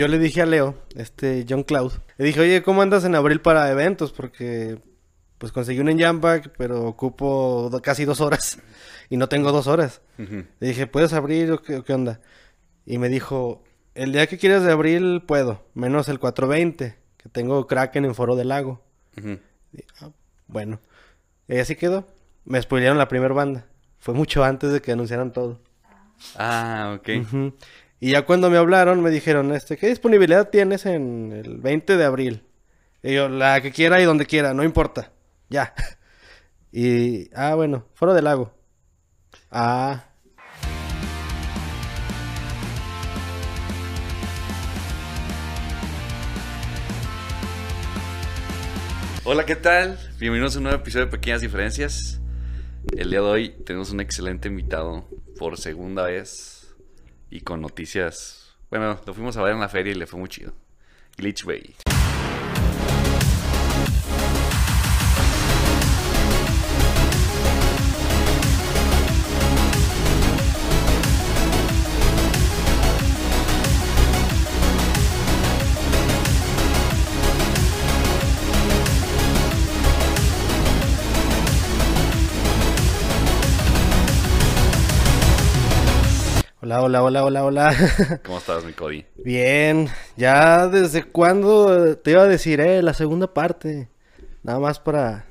Yo le dije a Leo, este John Cloud, le dije, oye, ¿cómo andas en abril para eventos? Porque pues conseguí un Jamback, pero ocupo do- casi dos horas y no tengo dos horas. Le dije, ¿puedes abrir o qué, o qué onda? Y me dijo, el día que quieras de abril puedo, menos el 420, que tengo Kraken en Foro del Lago. Y, ah, bueno, y así quedó. Me spoilearon la primera banda. Fue mucho antes de que anunciaran todo. Ah, ok. Y ya cuando me hablaron me dijeron, este, ¿qué disponibilidad tienes en el 20 de abril? Y yo, la que quiera y donde quiera, no importa. Ya. Y, ah, bueno, Foro del Lago. Ah, Hola, ¿qué tal? Bienvenidos a un nuevo episodio de Pequeñas Diferencias. El día de hoy tenemos un excelente invitado por segunda vez y con noticias. Bueno, lo fuimos a ver en la feria y le fue muy chido. Glitch Bay. Hola, hola, hola, hola, hola. ¿Cómo estás, mi Cody? Bien, ya desde cuándo te iba a decir, eh, la segunda parte. Nada más para...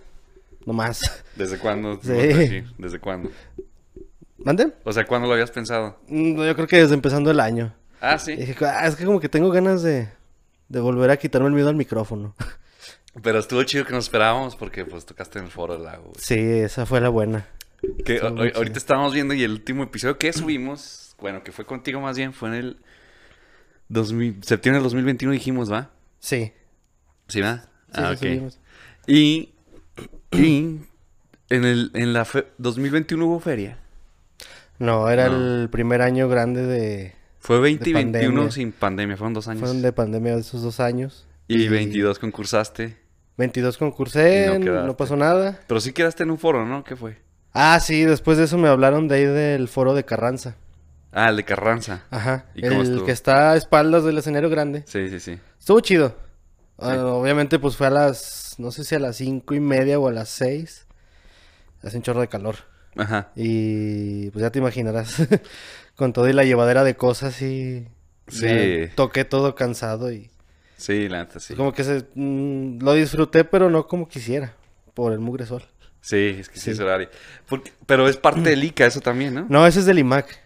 No más. ¿Desde cuándo? Sí. ¿Desde cuándo? ¿Mande? O sea, ¿cuándo lo habías pensado? Mm, Yo creo que desde empezando el año. Ah, sí. dije, "Ah, es que como que tengo ganas de, de volver a quitarme el miedo al micrófono. Pero estuvo chido que nos esperábamos porque pues tocaste en el foro del lago. güey. Sí, esa fue la buena. Que ahorita estábamos viendo y el último episodio que subimos, bueno, que fue contigo más bien, fue en el 2000 septiembre del 2021 dijimos, ¿va? Sí. ¿Sí, va? sí, ah, sí, ok. Y, y en, el, en la fe- 2021 hubo feria. No, era No. el primer año grande de... Fue 20 y De 21 pandemia. sin pandemia, fueron dos años. Fueron de pandemia esos dos años. Y 22 concursaste. 22 concursé, Y no no, pasó nada. Pero sí quedaste en un foro, ¿no? ¿Qué fue? Ah, sí, después de eso me hablaron de ahí del foro de Carranza. Ah, el de Carranza. Ajá. ¿Y el estuvo? que está a espaldas del escenario grande. Sí, sí, sí. Estuvo chido. Ah, obviamente, pues fue a las, no sé si a las cinco y media o a las seis. Hace un chorro de calor. Ajá. Y pues ya te imaginarás. Con todo y la llevadera de cosas y... Sí. Toqué todo cansado y... Sí, la neta, sí. Como que se... mm, lo disfruté, pero no como quisiera. Por el mugre sol. Sí, es que sí, Sí. es horario. Porque- pero es parte del ICA eso también, ¿no? No, ese es del IMAC.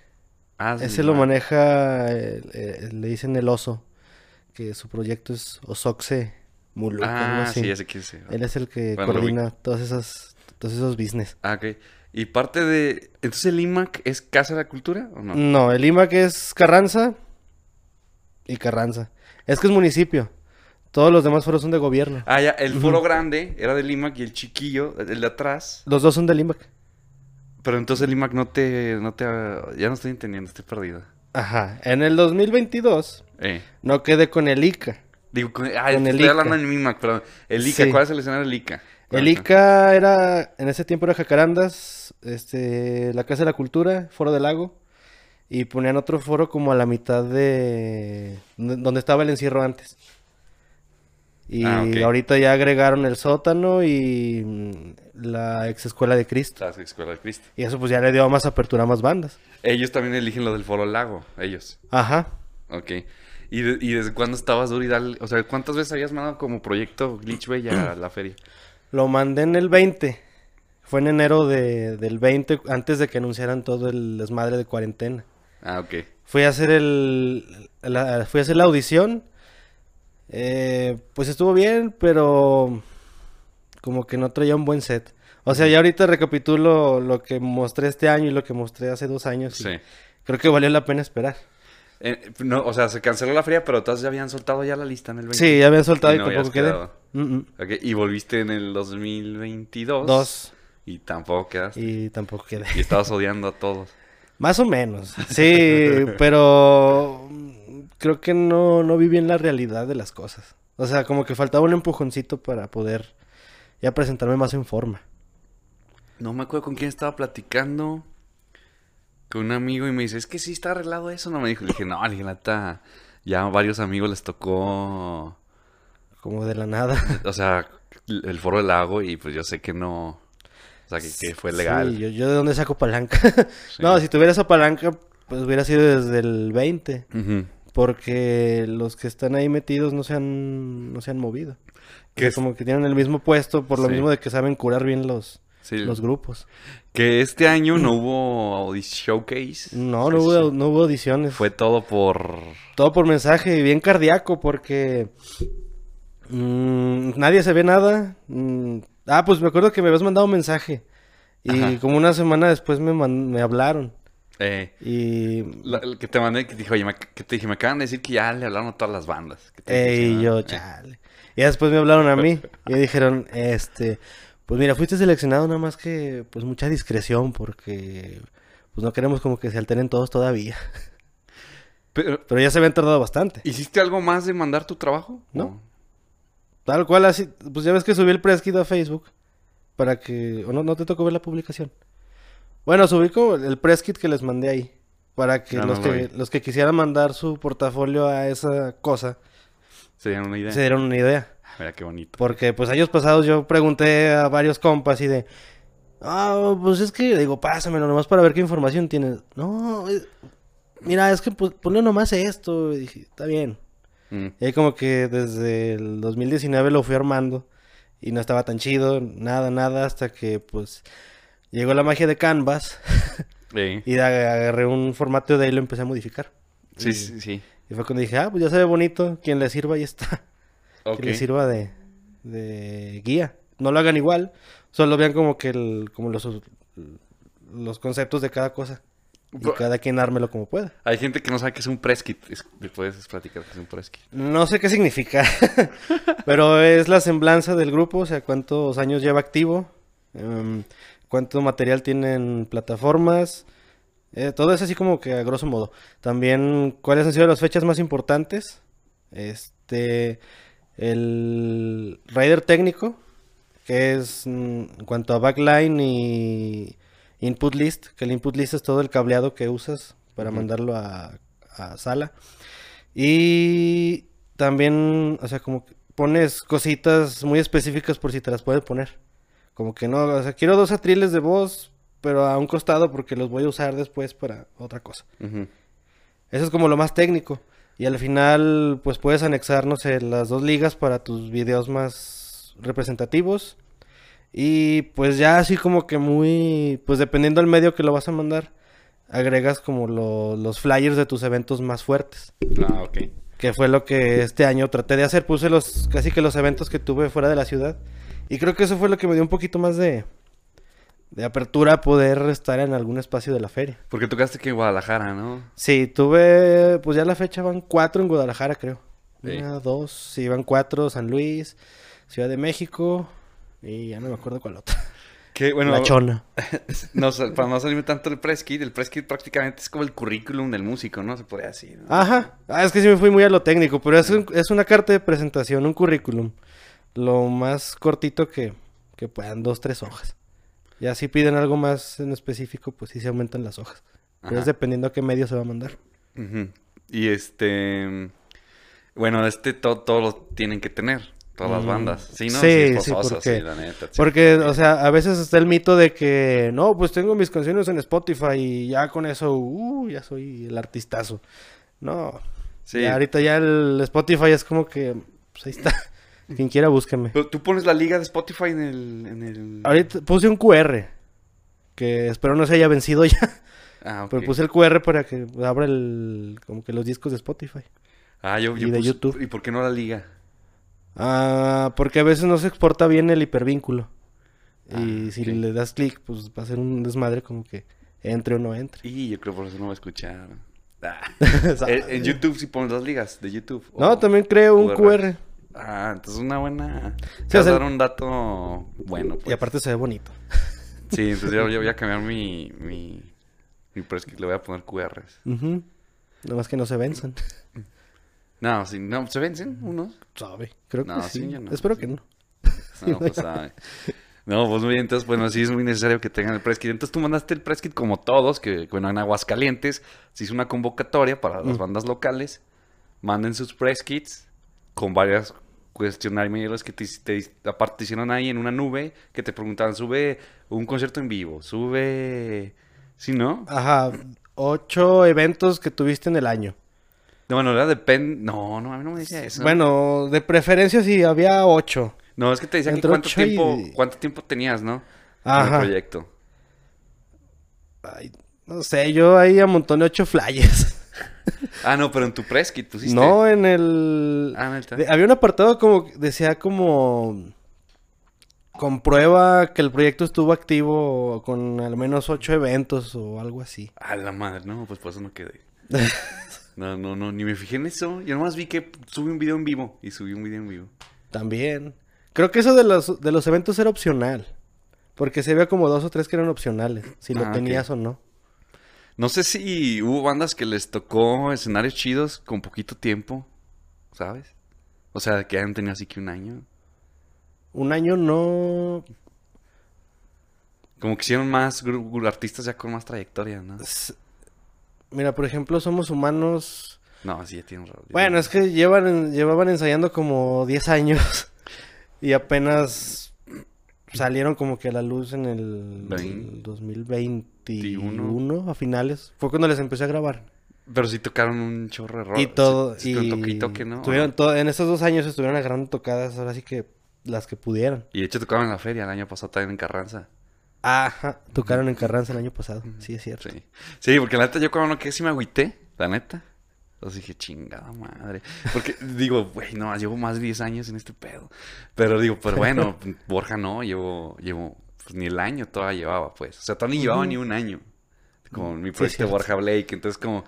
Ah, sí, Ese lo maneja... le dicen el oso. Que su proyecto es Osoxe Muluc. Ah, así. sí, ya sé quién es. Él es el que Bueno, coordina todas esas... Todos esos business. Ah, ok. Y parte de... Entonces el IMAC es Casa de la Cultura o no? No, el IMAC es Carranza y Carranza. Es que es municipio. Todos los demás foros son de gobierno. Ah, ya, el foro grande era del IMAC y el chiquillo, el de atrás. Los dos son del IMAC. Pero entonces el IMAC no te, no te... Ya no estoy entendiendo, estoy perdido. Ajá. En el 2022 Eh. no quedé con el ICA. Digo, con, ah, Con el estoy ICA. hablando en IMAC, perdón. El ICA, Sí. ¿cuál es el escenario del ICA? El. ICA era, en ese tiempo era Jacarandas, este, la Casa de la Cultura, Foro del Lago. Y ponían otro foro como a la mitad de donde estaba el encierro antes. Y Ah, ahorita ya agregaron el sótano y mm, la ex escuela de Cristo. La Escuela de Cristo. Y eso pues ya le dio más apertura a más bandas. Ellos también eligen lo del foro lago, ellos. Ajá. Ok. ¿Y, de- y desde cuándo estabas duro y dale? O sea, ¿cuántas veces habías mandado como proyecto Glitch Bay a la feria? Lo mandé en el 20. Fue en enero de, del 20, antes de que anunciaran todo el desmadre de cuarentena. Ah, ok. Fui a hacer el, la, fui a hacer la audición. Eh, pues estuvo bien, pero como que no traía un buen set. O sea, ya ahorita recapitulo lo que mostré este año y lo que mostré hace dos años. y Sí. Creo que valió la pena esperar. Eh, no, o sea, se canceló la feria, pero todos ya habían soltado ya la lista en el 20. Sí, ya habían soltado Y y, no tampoco quedé. Y volviste en el 2022. Dos. Y tampoco quedaste. Y, Y tampoco quedé. estabas odiando a todos. Más o menos. Sí, pero creo que no, no vi bien la realidad de las cosas. O sea, como que faltaba un empujoncito para poder ya presentarme más en forma. No me acuerdo con quién estaba platicando. Con un amigo y me dice, es que sí está arreglado eso. No me dijo. Le dije, no, le neta, ya a varios amigos les tocó, Como de la nada. o sea, el foro del lago y pues yo sé que no, o sea, que, que fue legal. Sí, yo, yo de dónde saco palanca. Sí. No, si tuviera esa palanca, pues hubiera sido desde el 20. Ujú. Porque los que están ahí metidos no se han, no se han movido. Que es- como que tienen el mismo puesto por lo Sí. mismo de que saben curar bien los, Sí, los grupos. que este año no hubo showcase. No, no hubo, no hubo audiciones. Fue todo por... Todo por mensaje, y bien cardíaco, porque mm, nadie se ve nada. Mm, ah, pues me acuerdo que me habías mandado un mensaje. Y Ajá. como una semana después me, man- me hablaron. Eh, Y, la- el que te mandé, que te dijo, oye, me, que te dije, me acaban de decir que ya le hablaron a todas las bandas. Que te dije, y ¿no? yo, Eh, chale. Y ya después me hablaron a mí y dijeron, este, pues mira, fuiste seleccionado nada más que, pues mucha discreción porque, pues no queremos como que se alteren todos todavía. Pero, Pero ya se habían tardado bastante. ¿hiciste algo más de mandar tu trabajo? No. ¿O? Tal cual así, pues ya ves que subí el press kit a Facebook para que, o no, no te tocó ver la publicación. Bueno, subí como el press kit que les mandé ahí para que No, los no que los que quisieran mandar su portafolio a esa cosa ¿Se dieron una idea? se dieron una idea. Mira qué bonito. Porque pues años pasados yo pregunté a varios compas y de, ah, pues es que, digo, pásamelo nomás para ver qué información tienes. No, mira, es que pues, ponle nomás esto. Y dije, está bien. Mm. Y ahí como que desde el 2019 lo fui armando y no estaba tan chido, nada, nada, hasta que pues llegó la magia de Canvas Eh, y ag- agarré un formato de ahí y lo empecé a modificar. sí, Y- sí, sí. Y fue cuando dije, ah, pues ya se ve bonito, quien le sirva ahí está. Ok. que les sirva de, de guía. No lo hagan igual, solo vean como que el, como los, los conceptos de cada cosa. Y cada quien ármelo como pueda. Hay gente que no sabe qué es un press kit. Es- ¿Me puedes platicar qué es un press kit? No sé qué significa, pero es la semblanza del grupo, o sea, cuántos años lleva activo, em, cuánto material tiene en plataformas, eh, todo es así como que a grosso modo. También cuáles han sido las fechas más importantes, este, el rider técnico, que es mm, en cuanto a backline y input list, que el input list es todo el cableado que usas para mandarlo a, a sala. Y también, o sea, como que pones cositas muy específicas por si te las puedes poner. Como que no, o sea, quiero dos atriles de voz, pero a un costado porque los voy a usar después para otra cosa. Eso es como lo más técnico. Y al final, pues puedes anexar, no sé, las dos ligas para tus videos más representativos. Y pues ya así como que muy, pues dependiendo del medio que lo vas a mandar, agregas como lo- los flyers de tus eventos más fuertes. Ah, ok. Que fue lo que este año traté de hacer. Puse los, casi que los eventos que tuve fuera de la ciudad. Y creo que eso fue lo que me dio un poquito más de, de apertura a poder estar en algún espacio de la feria. Porque tocaste que en Guadalajara, ¿no? Sí, tuve, pues ya la fecha van cuatro en Guadalajara, creo. Sí. Una, dos, sí, van cuatro, San Luis, Ciudad de México, y ya no me acuerdo cuál otra. Que bueno, la Chona. no, para no salirme tanto del press kit, el press kit prácticamente es como el currículum del músico, ¿no? Se podría decir. ¿no? Ajá, ah, es que sí me fui muy a lo técnico, pero es, un- es una carta de presentación, un currículum. Lo más cortito que, que puedan, dos, tres hojas. Ya si piden algo más en específico, pues sí se aumentan las hojas. Pero es dependiendo a qué medio se va a mandar. Y este. Bueno, este todo, todo lo tienen que tener. Todas las Mm, bandas. Sí, ¿no? sí, sí, porque- sí, la neta. sí. Porque, o sea, a veces está el mito de que, no, pues tengo mis canciones en Spotify y ya con eso, uh, ya soy el artistazo. No, Sí. ya ahorita ya el Spotify es como que, pues ahí está. Quien quiera, búsqueme. Pero tú pones la liga de Spotify en el. En el... Ahorita puse un QR, que espero no se haya vencido ya, Ah, ok. pero puse el QR para que abra el, como que los discos de Spotify. Ah, yo, yo y de puse- YouTube. ¿Y por qué no la liga? Ah, porque a veces no se exporta bien el hipervínculo. Y Ah, si ok. le das clic, pues va a ser un desmadre como que entre o no entre. Y yo creo por eso no va a escuchar. Ah. En, en YouTube sí pones las ligas de YouTube. No, o- también creo un QR. Ah, entonces una buena. Sí, o vas a sea- dar un dato bueno, pues. Y aparte se ve bonito. Sí, entonces yo, yo voy a cambiar mi. Mi, mi press kit, le voy a poner QRs. Ujú. Nada más que no se venzan. No, sí, no, ¿se vencen unos? Sabe. Creo que sí. sí, yo no. Espero que no. No, pues sabe. No, pues muy bien, entonces, bueno, sí es muy necesario que tengan el press kit. Entonces tú mandaste el press kit como todos, que bueno, en Aguascalientes se hizo una convocatoria para las Mm. bandas locales manden sus press kits con varias cuestionarios que te, te aparte hicieron ahí en una nube que te preguntaban, sube un concierto en vivo, sube... ¿Sí, no? Ajá, ocho eventos que tuviste en el año. No, bueno, era depende... No, no, a mí no me decía eso. Bueno, de preferencia sí, había ocho. No, es que te decía aquí Entre cuánto ocho y- tiempo, cuánto tiempo tenías, ¿no? En Ajá. el proyecto. Ay, no sé, yo ahí amontoné ocho flyers. Ah, no, pero en tu press kit pusiste. No, en el... Ah, neta. de- había un apartado como, decía como... Comprueba que el proyecto estuvo activo con al menos ocho eventos o algo así. A la madre, no, pues por eso no quedé. No, no, no, ni me fijé en eso. Yo nomás vi que subí un video en vivo y subí un video en vivo. También. Creo que eso de los, de los eventos era opcional. Porque se había como dos o tres que eran opcionales. Si lo Ah, tenías o no. No sé si hubo bandas que les tocó escenarios chidos con poquito tiempo, ¿sabes? O sea, que han tenido así que un año. Un año no... Como que hicieron más artistas ya con más trayectoria, ¿no? S- Mira, por ejemplo, Somos Humanos... No, sí, ya tienen. Bueno, es que llevan, llevaban ensayando como 10 años. Y apenas salieron como que a la luz en el Vein- 2021, a finales. Fue cuando les empecé a grabar. Pero sí tocaron un chorro rock. y todo. Sí, y toque y toque, ¿no? todo- en estos dos años estuvieron agarrando tocadas, ahora sí que las que pudieran. Y de hecho tocaron en la feria el año pasado también en Carranza. Ajá, tocaron en Carranza el año pasado, sí es cierto. Sí. Sí, porque la neta yo cuando no quedé sí me agüité, la neta. Entonces dije, chingada madre. Porque digo, güey, no, llevo más de 10 años en este pedo. Pero digo, pero bueno, Borja no, llevo, llevo, pues ni el año todavía llevaba, pues. O sea, todavía ni llevaba ni un año con mi proyecto. Borja Blake. Entonces como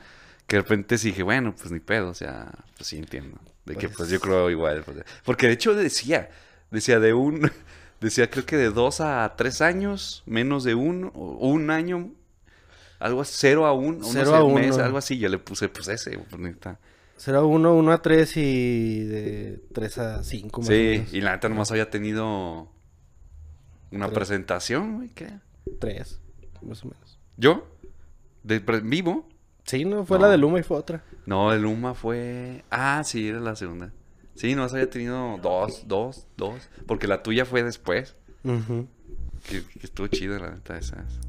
que de repente sí dije, bueno, pues ni pedo, o sea, pues sí entiendo. De que Pues- pues yo creo igual. pues, porque de hecho decía, decía de un, decía creo que de dos a tres años, menos de un, o un año, algo así, cero a un, o no Cero sé, a mes, uno. algo así, yo le puse pues ese, pues, neta. Será uno, uno a tres y de tres a cinco más o Sí, menos. y la neta nomás había tenido una Tres. presentación, güey, ¿qué? Tres, más o menos. ¿Yo? ¿De vivo? Sí, no, fue No. la de Luma y fue otra. No, el Uma fue... Ah, sí, era la segunda. Sí, nomás había tenido dos, dos, dos. Porque la tuya fue después. Ujú. Que, que estuvo chida, la neta, esas.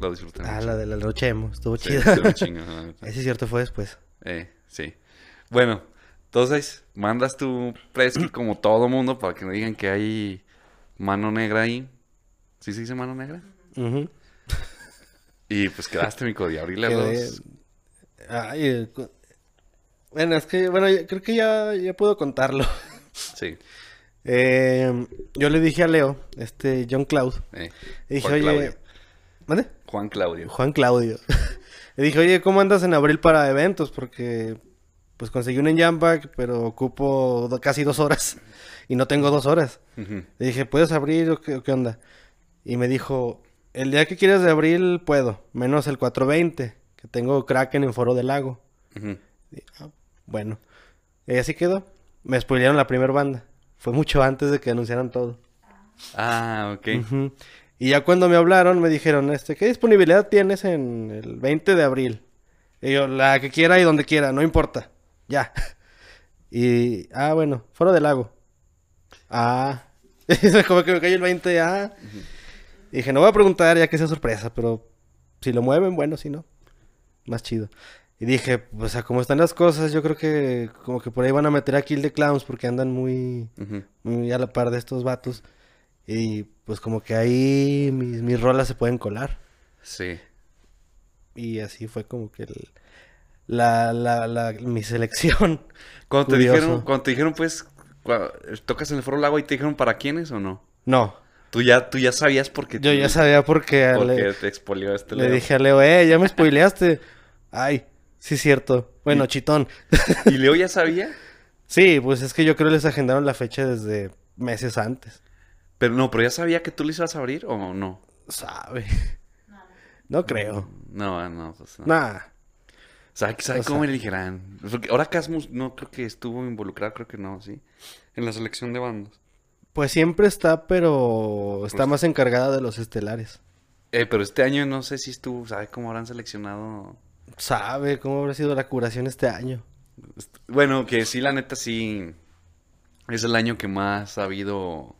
Lo disfruté Ah, la de la noche emo, estuvo Sí, chida. estuvo neta. Ese es cierto, fue después. Eh, sí. Bueno, entonces, mandas tu press kit como todo mundo para que no digan que hay mano negra ahí. ¿Sí se dice mano negra? Ujú. Y pues quedaste, mi y abrirle a los... Ay, eh, bueno, es que, bueno, creo que ya, ya puedo contarlo. Sí. Eh, yo le dije a Leo, este, John Cloud, eh, dije, oye. ¿mande? Juan Claudio. Juan Claudio. le dije, oye, ¿cómo andas en abril para eventos? Porque, pues, conseguí un en Jamback, pero ocupo do- casi dos horas y no tengo dos horas. Le dije, ¿puedes abrir o qué, o qué onda? Y me dijo, el día que quieras de abril puedo, menos el 420, que tengo Kraken en Foro del Lago. Y, ah, bueno, y así quedó. Me spoilearon la primera banda. Fue mucho antes de que anunciaran todo. Ah, ok. Y ya cuando me hablaron me dijeron, este, ¿qué disponibilidad tienes en el 20 de abril? Y yo, la que quiera y donde quiera, no importa. Ya. Y, ah, bueno, Foro del Lago. Ah. Como que me cayó el 20, ah. Y dije, no voy a preguntar ya que sea sorpresa, pero si lo mueven, bueno, si no. Más chido. Y dije, pues a cómo están las cosas, yo creo que como que por ahí van a meter a Kill the Clowns porque andan muy, muy a la par de estos vatos. Y pues como que ahí mis, mis rolas se pueden colar. Sí. Y así fue como que el- la, la, la, mi selección. Cuando te Curioso. dijeron, cuando te dijeron, pues, tocas en el Foro Lago y te dijeron para quiénes o no? No, Tú ya, tú ya sabías porque yo ya sabía porque, porque le, te expolió este le Leo. dije a Leo, eh, ya me spoileaste. Ay, sí es cierto. Bueno, Y- chitón. ¿Y Leo ya sabía? Sí, pues es que yo creo que les agendaron la fecha desde meses antes. Pero no, pero ya sabía que tú le ibas a abrir o no? Sabe. No creo. No, no, pues no. Nah. ¿Sabe, sabe cómo sea-? Porque ahora Casmus no creo que estuvo involucrado, creo que no, ¿sí? En la selección de bandas. Pues siempre está, pero está Pues- más encargada de los estelares. Eh, pero este año no sé si estuvo, ¿sabe cómo habrán seleccionado? Sabe cómo habrá sido la curación este año. Bueno, que sí, la neta, sí. Es el año que más ha habido.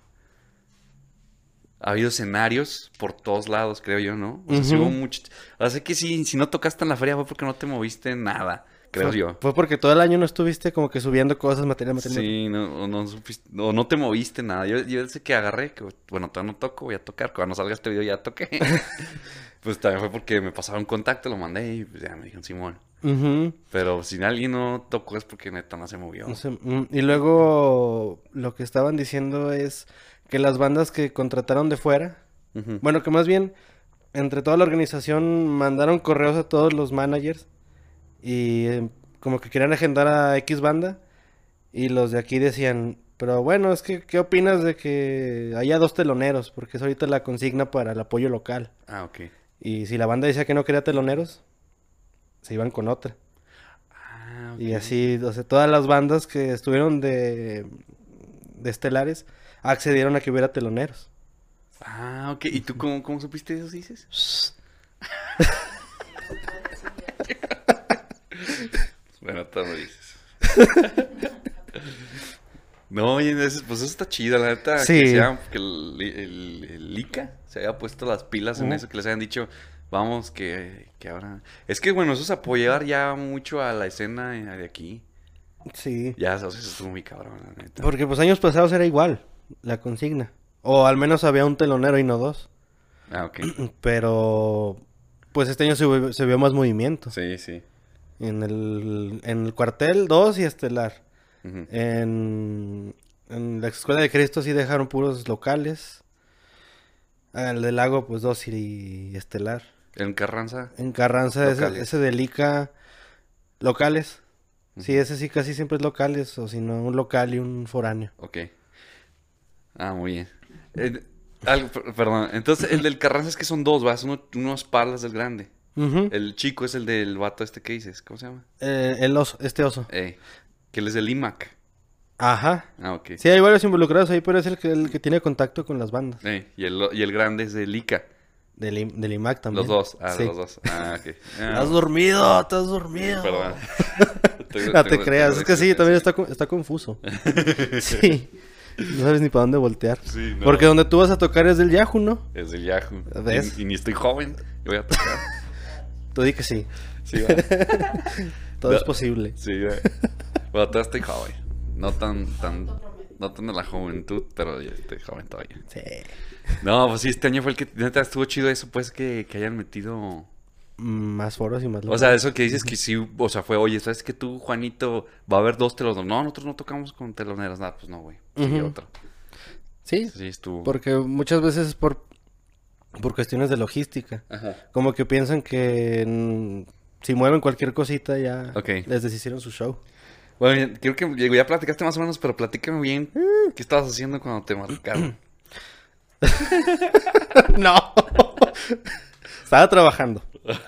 Ha habido escenarios por todos lados, creo yo, ¿no? O sea, sí Ujú. hubo mucho. O sea, que si, si no tocaste en la feria fue porque no te moviste nada, creo fue, yo. Fue porque todo el año no estuviste como que subiendo cosas, material, material. Sí, no, o no, supiste- o no te moviste nada. Yo, yo sé que agarré, que bueno, todavía no toco, voy a tocar. Cuando salga este video ya toqué. pues también fue porque me pasaba un contacto, lo mandé y pues, ya me dijeron Simón. Pero si alguien no tocó es porque neta no se movió. No sé, mm, y luego lo que estaban diciendo es que las bandas que contrataron de fuera, bueno, que más bien entre toda la organización mandaron correos a todos los managers y eh, como que querían agendar a X banda y los de aquí decían, pero bueno, es que ¿qué opinas de que haya dos teloneros? Porque es ahorita la consigna para el apoyo local. Ah, ok. Y si la banda decía que no quería teloneros, se iban con otra. Ah, ok. Y así, o sea, todas las bandas que estuvieron de, de estelares accedieron a que hubiera teloneros. Ah, ok. ¿Y tú cómo, cómo supiste eso, dices? bueno, tú lo dices. no, oye, ese- pues eso está chido, la neta. Sí. Que, sea- que el, el- el ICA se haya puesto las pilas en eso, que les hayan dicho, vamos, que, que ahora... Es que, bueno, eso es apoyar ya mucho a la escena de aquí. Sí. Ya, o sea, eso estuvo muy cabrón, la neta. Porque pues años pasados era igual la consigna. O al menos había un telonero y no dos. Ah, ok. Pero pues este año se, vio- se vio más movimiento. Sí, sí. En el, en el cuartel, dos y estelar. En, en la escuela de Cristo sí dejaron puros locales. Ah, El del lago, pues dos y, estelar. En Carranza. En Carranza, ese, Locales. ese de Lica, locales. Sí, ese sí casi siempre es locales, o si no, un local y un foráneo. Ok. Ah, muy bien. Eh, algo, perdón. Entonces, el del Carranza es que son dos, ¿vas? Uno, unos palas del grande. El chico es el del vato este que dices. ¿Cómo se llama? Eh, el oso, este oso. Eh, que él es del IMAC. Ajá. Ah, ok. Sí, hay varios involucrados ahí, pero es el que, el que tiene contacto con las bandas. Eh, y, el, y el grande es del ICA. Del, im- del IMAC también. Los dos. Ah, Sí. los dos. Ah, ok. Ah, Estás dormido, estás dormido. Perdón. No te creas, es que sí, también está, está confuso. sí. No sabes ni para dónde voltear. Sí, no. Porque donde tú vas a tocar es del Yahoo, ¿no? Es del Yahoo. ¿Ves? Y, y ni estoy joven. Yo voy a tocar. Tú di que sí. Sí, va. Todo No. es posible. Sí, va. Bueno, todavía estoy joven. No tan, tan, no tan de la juventud, pero estoy joven todavía. Sí. No, pues sí, este año fue el que, neta, estuvo chido eso, pues, que, que hayan metido... Más foros y más O sea, eso que dices que sí, o sea, fue, oye, ¿sabes que tú, Juanito, va a haber dos teloneros? No, nosotros no tocamos con teloneros, nada, pues no, güey. Sí, Ujú. otro. Sí, Sí, estuvo... porque muchas veces es por, por cuestiones de logística. Ajá. Como que piensan que mm, si mueven cualquier cosita ya Ok. les deshicieron su show. Bueno, creo que ya platicaste más o menos, pero platícame bien. ¿Qué estabas haciendo cuando te marcaron? no. Estaba trabajando.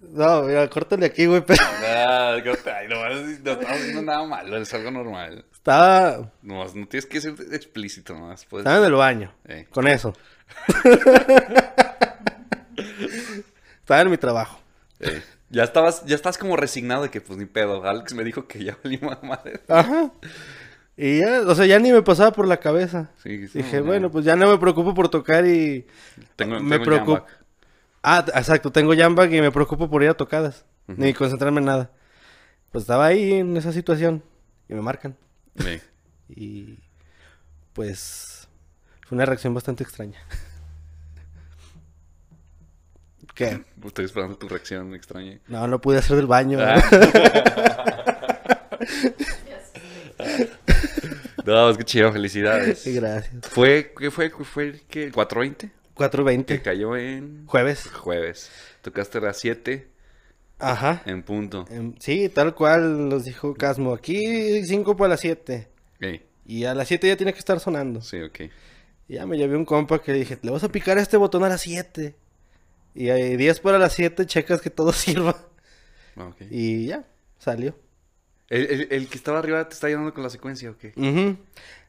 no, mira, córtale aquí, güey, pero ay, no, no estaba haciendo nada malo, es algo normal. estaba, No, no tienes que ser explícito, nomás. Puedes... estaba en el baño. Eh. Con eso. estaba en mi trabajo. Eh, ya estabas, ya estás como resignado de que pues ni pedo. Alex me dijo que ya valí madre. Ajá. Y ya, o sea, ya ni me pasaba por la cabeza. Sí, sí, Dije, no, bueno, pues ya no me preocupo por tocar y... tengo, me tengo preocupo. Ah, exacto, tengo jambag y me preocupo por ir a tocadas. Ni concentrarme en nada. Pues estaba ahí en esa situación y me marcan. Sí. Y pues fue una reacción bastante extraña. ¿Qué? Estoy esperando tu reacción extraña. No, no pude hacer del baño. Ah. no, es que chido, felicidades. Gracias. ¿Fue, qué fue, fue, qué, el 420? Que 4.20. cayó en Jueves. jueves. Tocaste a las 7 Ajá. en punto. Sí, tal cual nos dijo Casmo. Aquí 5 para las 7. Ey, Y a las 7 ya tiene que estar sonando. sí, ok. Y ya me llevé un compa que le dije, le vas a picar a este botón a las 7. Y ahí 10 para las 7 checas que todo sirva. Ok. Y ya, salió. ¿El, el, el que estaba arriba te está ayudando con la secuencia o qué?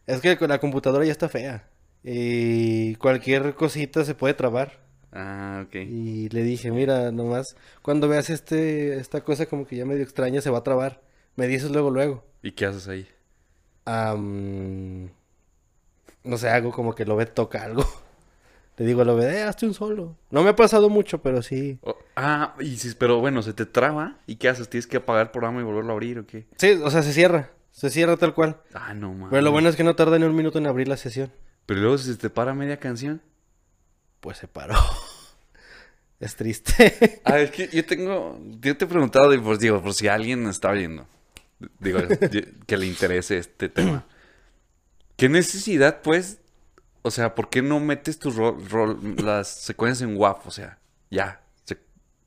Es que con la computadora ya está fea. Y cualquier cosita se puede trabar. Ah, ok. Y le dije, mira, nomás, cuando veas este, esta cosa como que ya medio extraña, se va a trabar. Me dices luego, luego. ¿Y qué haces ahí? No sé, hago como que lo ve toca algo. Le digo a lo ve, eh, hazte un solo. No me ha pasado mucho, pero sí. Oh, ah, y si, pero bueno, se te traba. ¿Y qué haces? ¿Tienes que apagar el programa y volverlo a abrir o qué? Sí, o sea, se cierra. Se cierra tal cual. Ah, no, mames. Pero lo bueno es que no tarda ni un minuto en abrir la sesión. Pero luego si se te para media canción. Pues se paró. es triste. Ah, es que yo tengo. Yo te he preguntado, y pues digo, por si alguien está viendo. Digo, que le interese este tema. ¿Qué necesidad, pues? O sea, ¿por qué no metes tus las secuencias en WAV? O sea, ya. Se-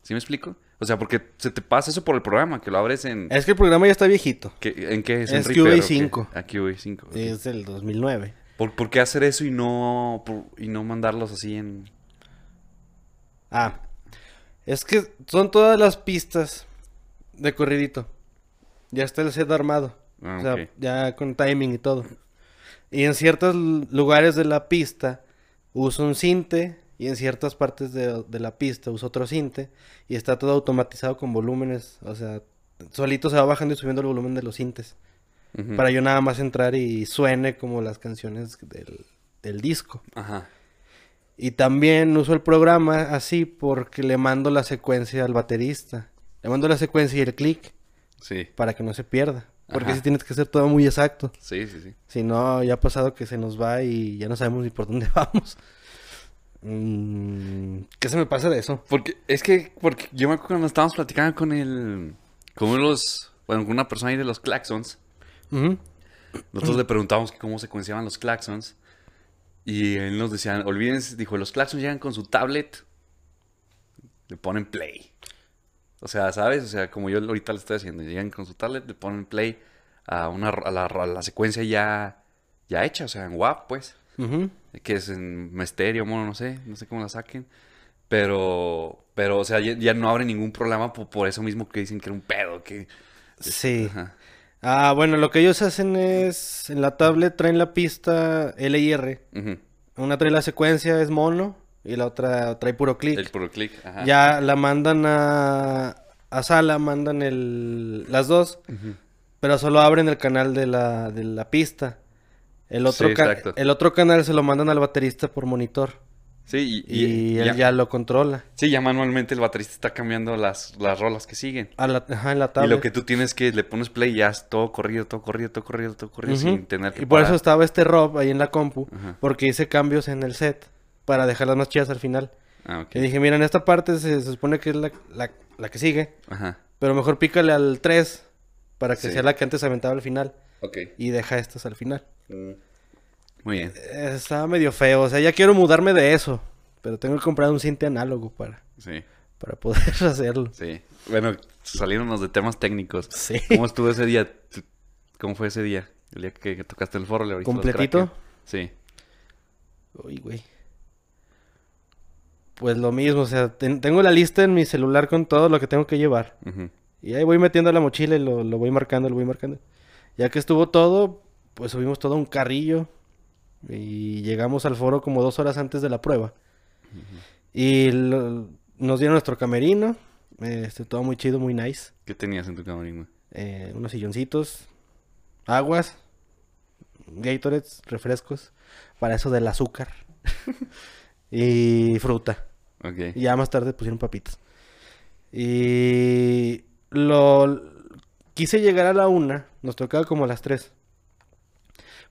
¿Sí me explico? O sea, porque se te pasa eso por el programa, que lo abres en. es que el programa ya está viejito. ¿qué- ¿En qué es? ¿En Es Reaper o qué? QA5. Ah, QA5. ok. Es del 2009. ¿Por, por qué hacer eso y no, por- y no mandarlos así en. Ah, es que son todas las pistas de corridito. Ya está el set armado. Ah, o sea, ya con timing y todo. Y en ciertos lugares de la pista uso un cinte y en ciertas partes de, de la pista uso otro cinte y está todo automatizado con volúmenes. O sea, solito se va bajando y subiendo el volumen de los cintes. Para yo nada más entrar y suene como las canciones del, del disco. Ajá. Y también uso el programa así porque le mando la secuencia al baterista. Le mando la secuencia y el clic Sí. para que no se pierda. Porque si tienes que hacer todo muy exacto. Sí, sí, sí. Si no, ya ha pasado que se nos va y ya no sabemos ni por dónde vamos. Mm, ¿Qué se me pasa de eso? Porque es que, porque yo me acuerdo cuando estábamos platicando con el, con los, bueno, con una persona ahí de los claxons, nosotros le preguntábamos que cómo secuenciaban los claxons y él nos decía, olvídense, dijo, los claxons llegan con su tablet, le ponen play. O sea, ¿sabes? O sea, como yo ahorita le estoy haciendo, llegan con su tablet, le ponen play a una, a la, a la secuencia ya, ya hecha, o sea, en WAP, pues Ujú. que es en Misterio, mono, no sé, no sé cómo la saquen. Pero, pero, o sea, ya, ya no abre ningún programa por, por eso mismo que dicen que era un pedo, que... Sí. Ajá. Ah, bueno, lo que ellos hacen es, en la tablet traen la pista L y R. Una trae la secuencia, es mono, y la otra trae puro clic. El puro clic, ajá. Ya la mandan a, a sala, mandan el, las dos, pero solo abren el canal de la, de la pista. El otro, Sí, el otro canal se lo mandan al baterista por monitor Sí, y, y, y- él ya, ya lo controla. sí, ya manualmente el baterista está cambiando las, las rolas que siguen. A la, ajá, en la Y tablet. lo que tú tienes que le pones play y ya es todo corrido, todo corrido, todo corrido, todo corrido, sin tener que Y por eso estaba este Rob ahí en la compu, porque hice cambios en el set para dejarlas más chidas al final. Ah, ok. Y dije, mira, en esta parte se, se supone que es la, la, la que sigue, Ajá. pero mejor pícale al 3 para que Sí. sea la que antes aventaba al final Ok. y deja estas al final. Muy bien. Eh, Estaba medio feo, o sea, ya quiero mudarme de eso, pero tengo que comprar un cinte análogo para, Sí, para poder hacerlo. sí. Bueno, saliéndonos de temas técnicos. Sí. ¿Cómo estuvo ese día? ¿Tú- ¿Cómo fue ese día? El día que, tocaste el foro, le ¿Completito? Sí. Uy, güey. Pues lo mismo, o sea, ten- tengo la lista en mi celular con todo lo que tengo que llevar. Y ahí voy metiendo la mochila y lo, lo voy marcando, lo voy marcando. Ya que estuvo todo, pues subimos todo a un carrillo y llegamos al foro como dos horas antes de la prueba. Y lo- nos dieron nuestro camerino, este, todo muy chido, muy nice. ¿Qué tenías en tu camerino? Eh, unos silloncitos, aguas, Gatorades, refrescos, para eso del azúcar y fruta. Y ya más tarde pusieron papitas. Y lo quise llegar a la una, nos tocaba como a las tres.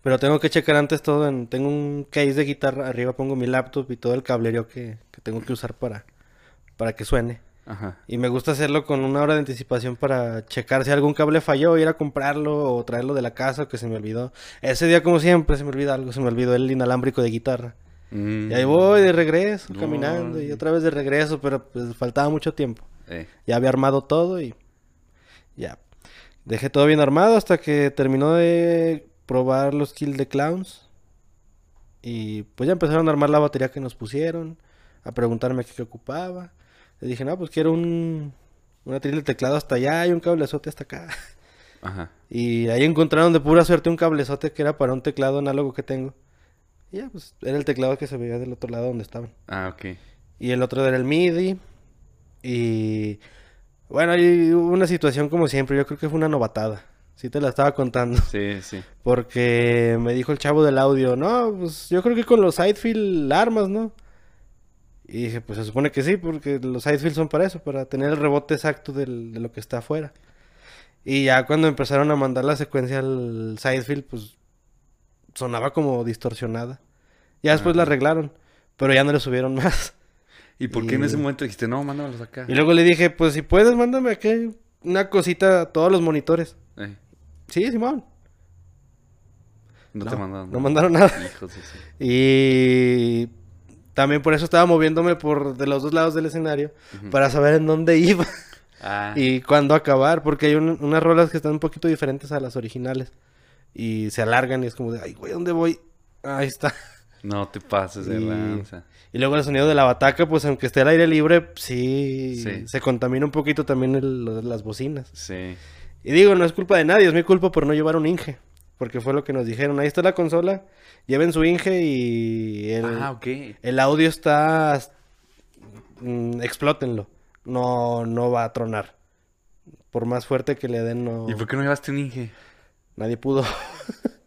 Pero tengo que checar antes todo en, tengo un case de guitarra, arriba pongo mi laptop y todo el cablerío que, que tengo que usar para, para que suene. Ajá. Y me gusta hacerlo con una hora de anticipación para checar si algún cable falló, ir a comprarlo o traerlo de la casa o que se me olvidó. Ese día como siempre se me olvida algo, se me olvidó el inalámbrico de guitarra. Mm. Y ahí voy de regreso, No. caminando y otra vez de regreso, pero pues faltaba mucho tiempo. Eh, Ya había armado todo y ya. Dejé todo bien armado hasta que terminó de probar los kills de clowns. Y pues ya empezaron a armar la batería que nos pusieron, a preguntarme qué, qué ocupaba. Le dije, no, pues quiero un, una tril de teclado hasta allá y un cablezote hasta acá. Ajá. Y ahí encontraron de pura suerte un cablezote que era para un teclado análogo que tengo. Y ya, pues era el teclado que se veía del otro lado donde estaban. Ah, ok. y el otro era el MIDI. Y bueno, hay una situación como siempre, yo creo que fue una novatada. Sí te la estaba contando. Sí, sí. Porque me dijo el chavo del audio, no, pues yo creo que con los sidefield armas, ¿no? Y dije, pues se supone que sí, porque los sidefield son para eso, para tener el rebote exacto del- de lo que está afuera. Y ya cuando empezaron a mandar la secuencia al sidefield, pues sonaba como distorsionada. Ya después la arreglaron, pero ya no le subieron más. ¿Y por qué en ese momento dijiste, no, mándamelos acá? Y luego le dije, pues si puedes, mándame aquí una cosita a todos los monitores. Eh, Sí, Simón. no, te mandaron. No mandaron nada. Hijos de su- Y también por eso estaba moviéndome por de los dos lados del escenario para saber en dónde iba Ah, y cuándo acabar, porque hay un- unas rolas que están un poquito diferentes a las originales y se alargan y es como de, ay, güey, ¿dónde voy? Ahí está. no te pases de Y- lanza. Y luego el sonido de la bataca, pues aunque esté al aire libre, sí, Sí. se contamina un poquito también el- las bocinas. Sí. Y digo, no es culpa de nadie, es mi culpa por no llevar un Inge. Porque fue lo que nos dijeron. Ahí está la consola, lleven su Inge y el, Ah, ok. el audio está... mm, explótenlo. No, no va a tronar. Por más fuerte que le den, no... ¿Y por qué no llevaste un Inge? Nadie pudo.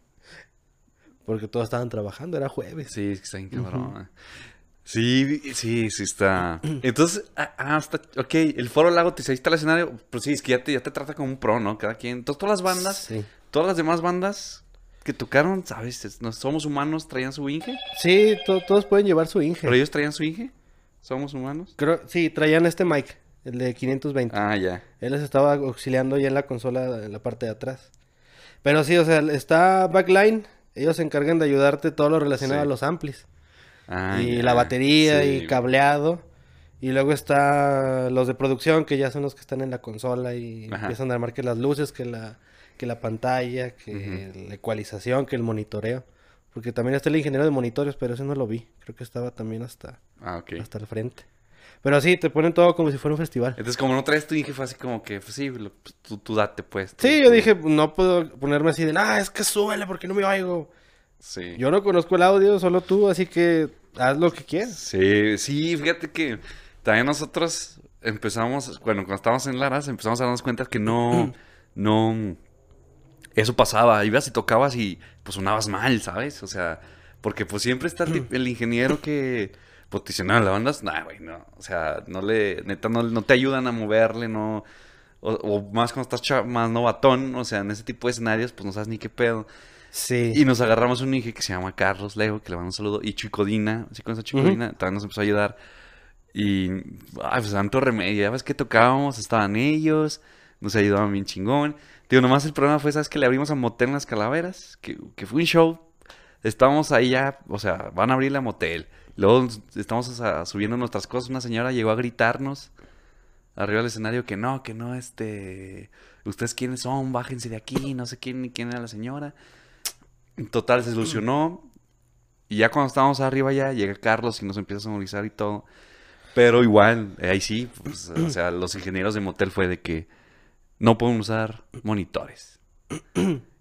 Porque todos estaban trabajando, era jueves. Sí, es que está bien cabrón. Sí, sí, sí está. Entonces, ah, ah, está, ok, el Foro Lago te saliste al escenario, pues sí, es que ya te, ya te trata como un pro, ¿no? Cada quien. Entonces, todas las bandas, Sí. todas las demás bandas que tocaron, ¿sabes? Es- no somos humanos, traían su Inge. Sí, to- todos pueden llevar su Inge. Pero ellos traían su Inge. Somos humanos. Creo, sí, traían este mic, el de 520. Ah, ya. Él les estaba auxiliando ya en la consola, en la parte de atrás. Pero sí, o sea, está backline. Ellos se encargan de ayudarte todo lo relacionado Sí. a los amplis. Ah, y la batería Sí. y cableado. Y luego está los de producción, que ya son los que están en la consola y Ajá. empiezan a armar que las luces, que la, que la pantalla, que la ecualización, que el monitoreo. Porque también está el ingeniero de monitores, pero ese no lo vi. Creo que estaba también hasta, Ah, hasta el frente. Pero sí, te ponen todo como si fuera un festival. Entonces, como no traes tu Inge, fue así como que, pues sí, lo- pues, tú, tú date, pues. tú- Sí, tú- yo dije, no puedo ponerme así de, ah, es que súbele porque no me oigo. Sí. Yo no conozco el audio, solo tú, así que haz lo que quieras. Sí, sí, fíjate que también nosotros empezamos, bueno, cuando estábamos en Laras, empezamos a darnos cuenta que no, no, eso pasaba, ibas y tocabas y pues sonabas mal, ¿sabes? O sea, porque pues siempre está el, tip- el ingeniero que, pues te dice, no, la banda, es- nah, güey, no, o sea, no le, neta, no, no te ayudan a moverle, no, o, o más cuando estás más novatón, o sea, en ese tipo de escenarios, pues no sabes ni qué pedo. Sí. Y nos agarramos un Inge que se llama Carlos Lego, que le mando un saludo. Y Chicodina, ¿sí con esa Chicodina? También nos empezó a ayudar. Y, ay, pues santo remedio. Ya ves que tocábamos, estaban ellos, nos ayudaban bien chingón. Digo, nomás el problema fue, ¿sabes? Que le abrimos a Motel en las Calaveras, que, que fue un show. Estábamos ahí ya, o sea, van a abrir la motel. Luego estamos subiendo nuestras cosas. Una señora llegó a gritarnos arriba del escenario que no, que no, este. ¿Ustedes quiénes son? Bájense de aquí. No sé quién ni quién era la señora. Total, se solucionó. Y ya cuando estábamos arriba ya, llega Carlos y nos empieza a sonorizar y todo. Pero igual, eh, ahí sí, pues, o sea, los ingenieros de motel fue de que no pueden usar monitores.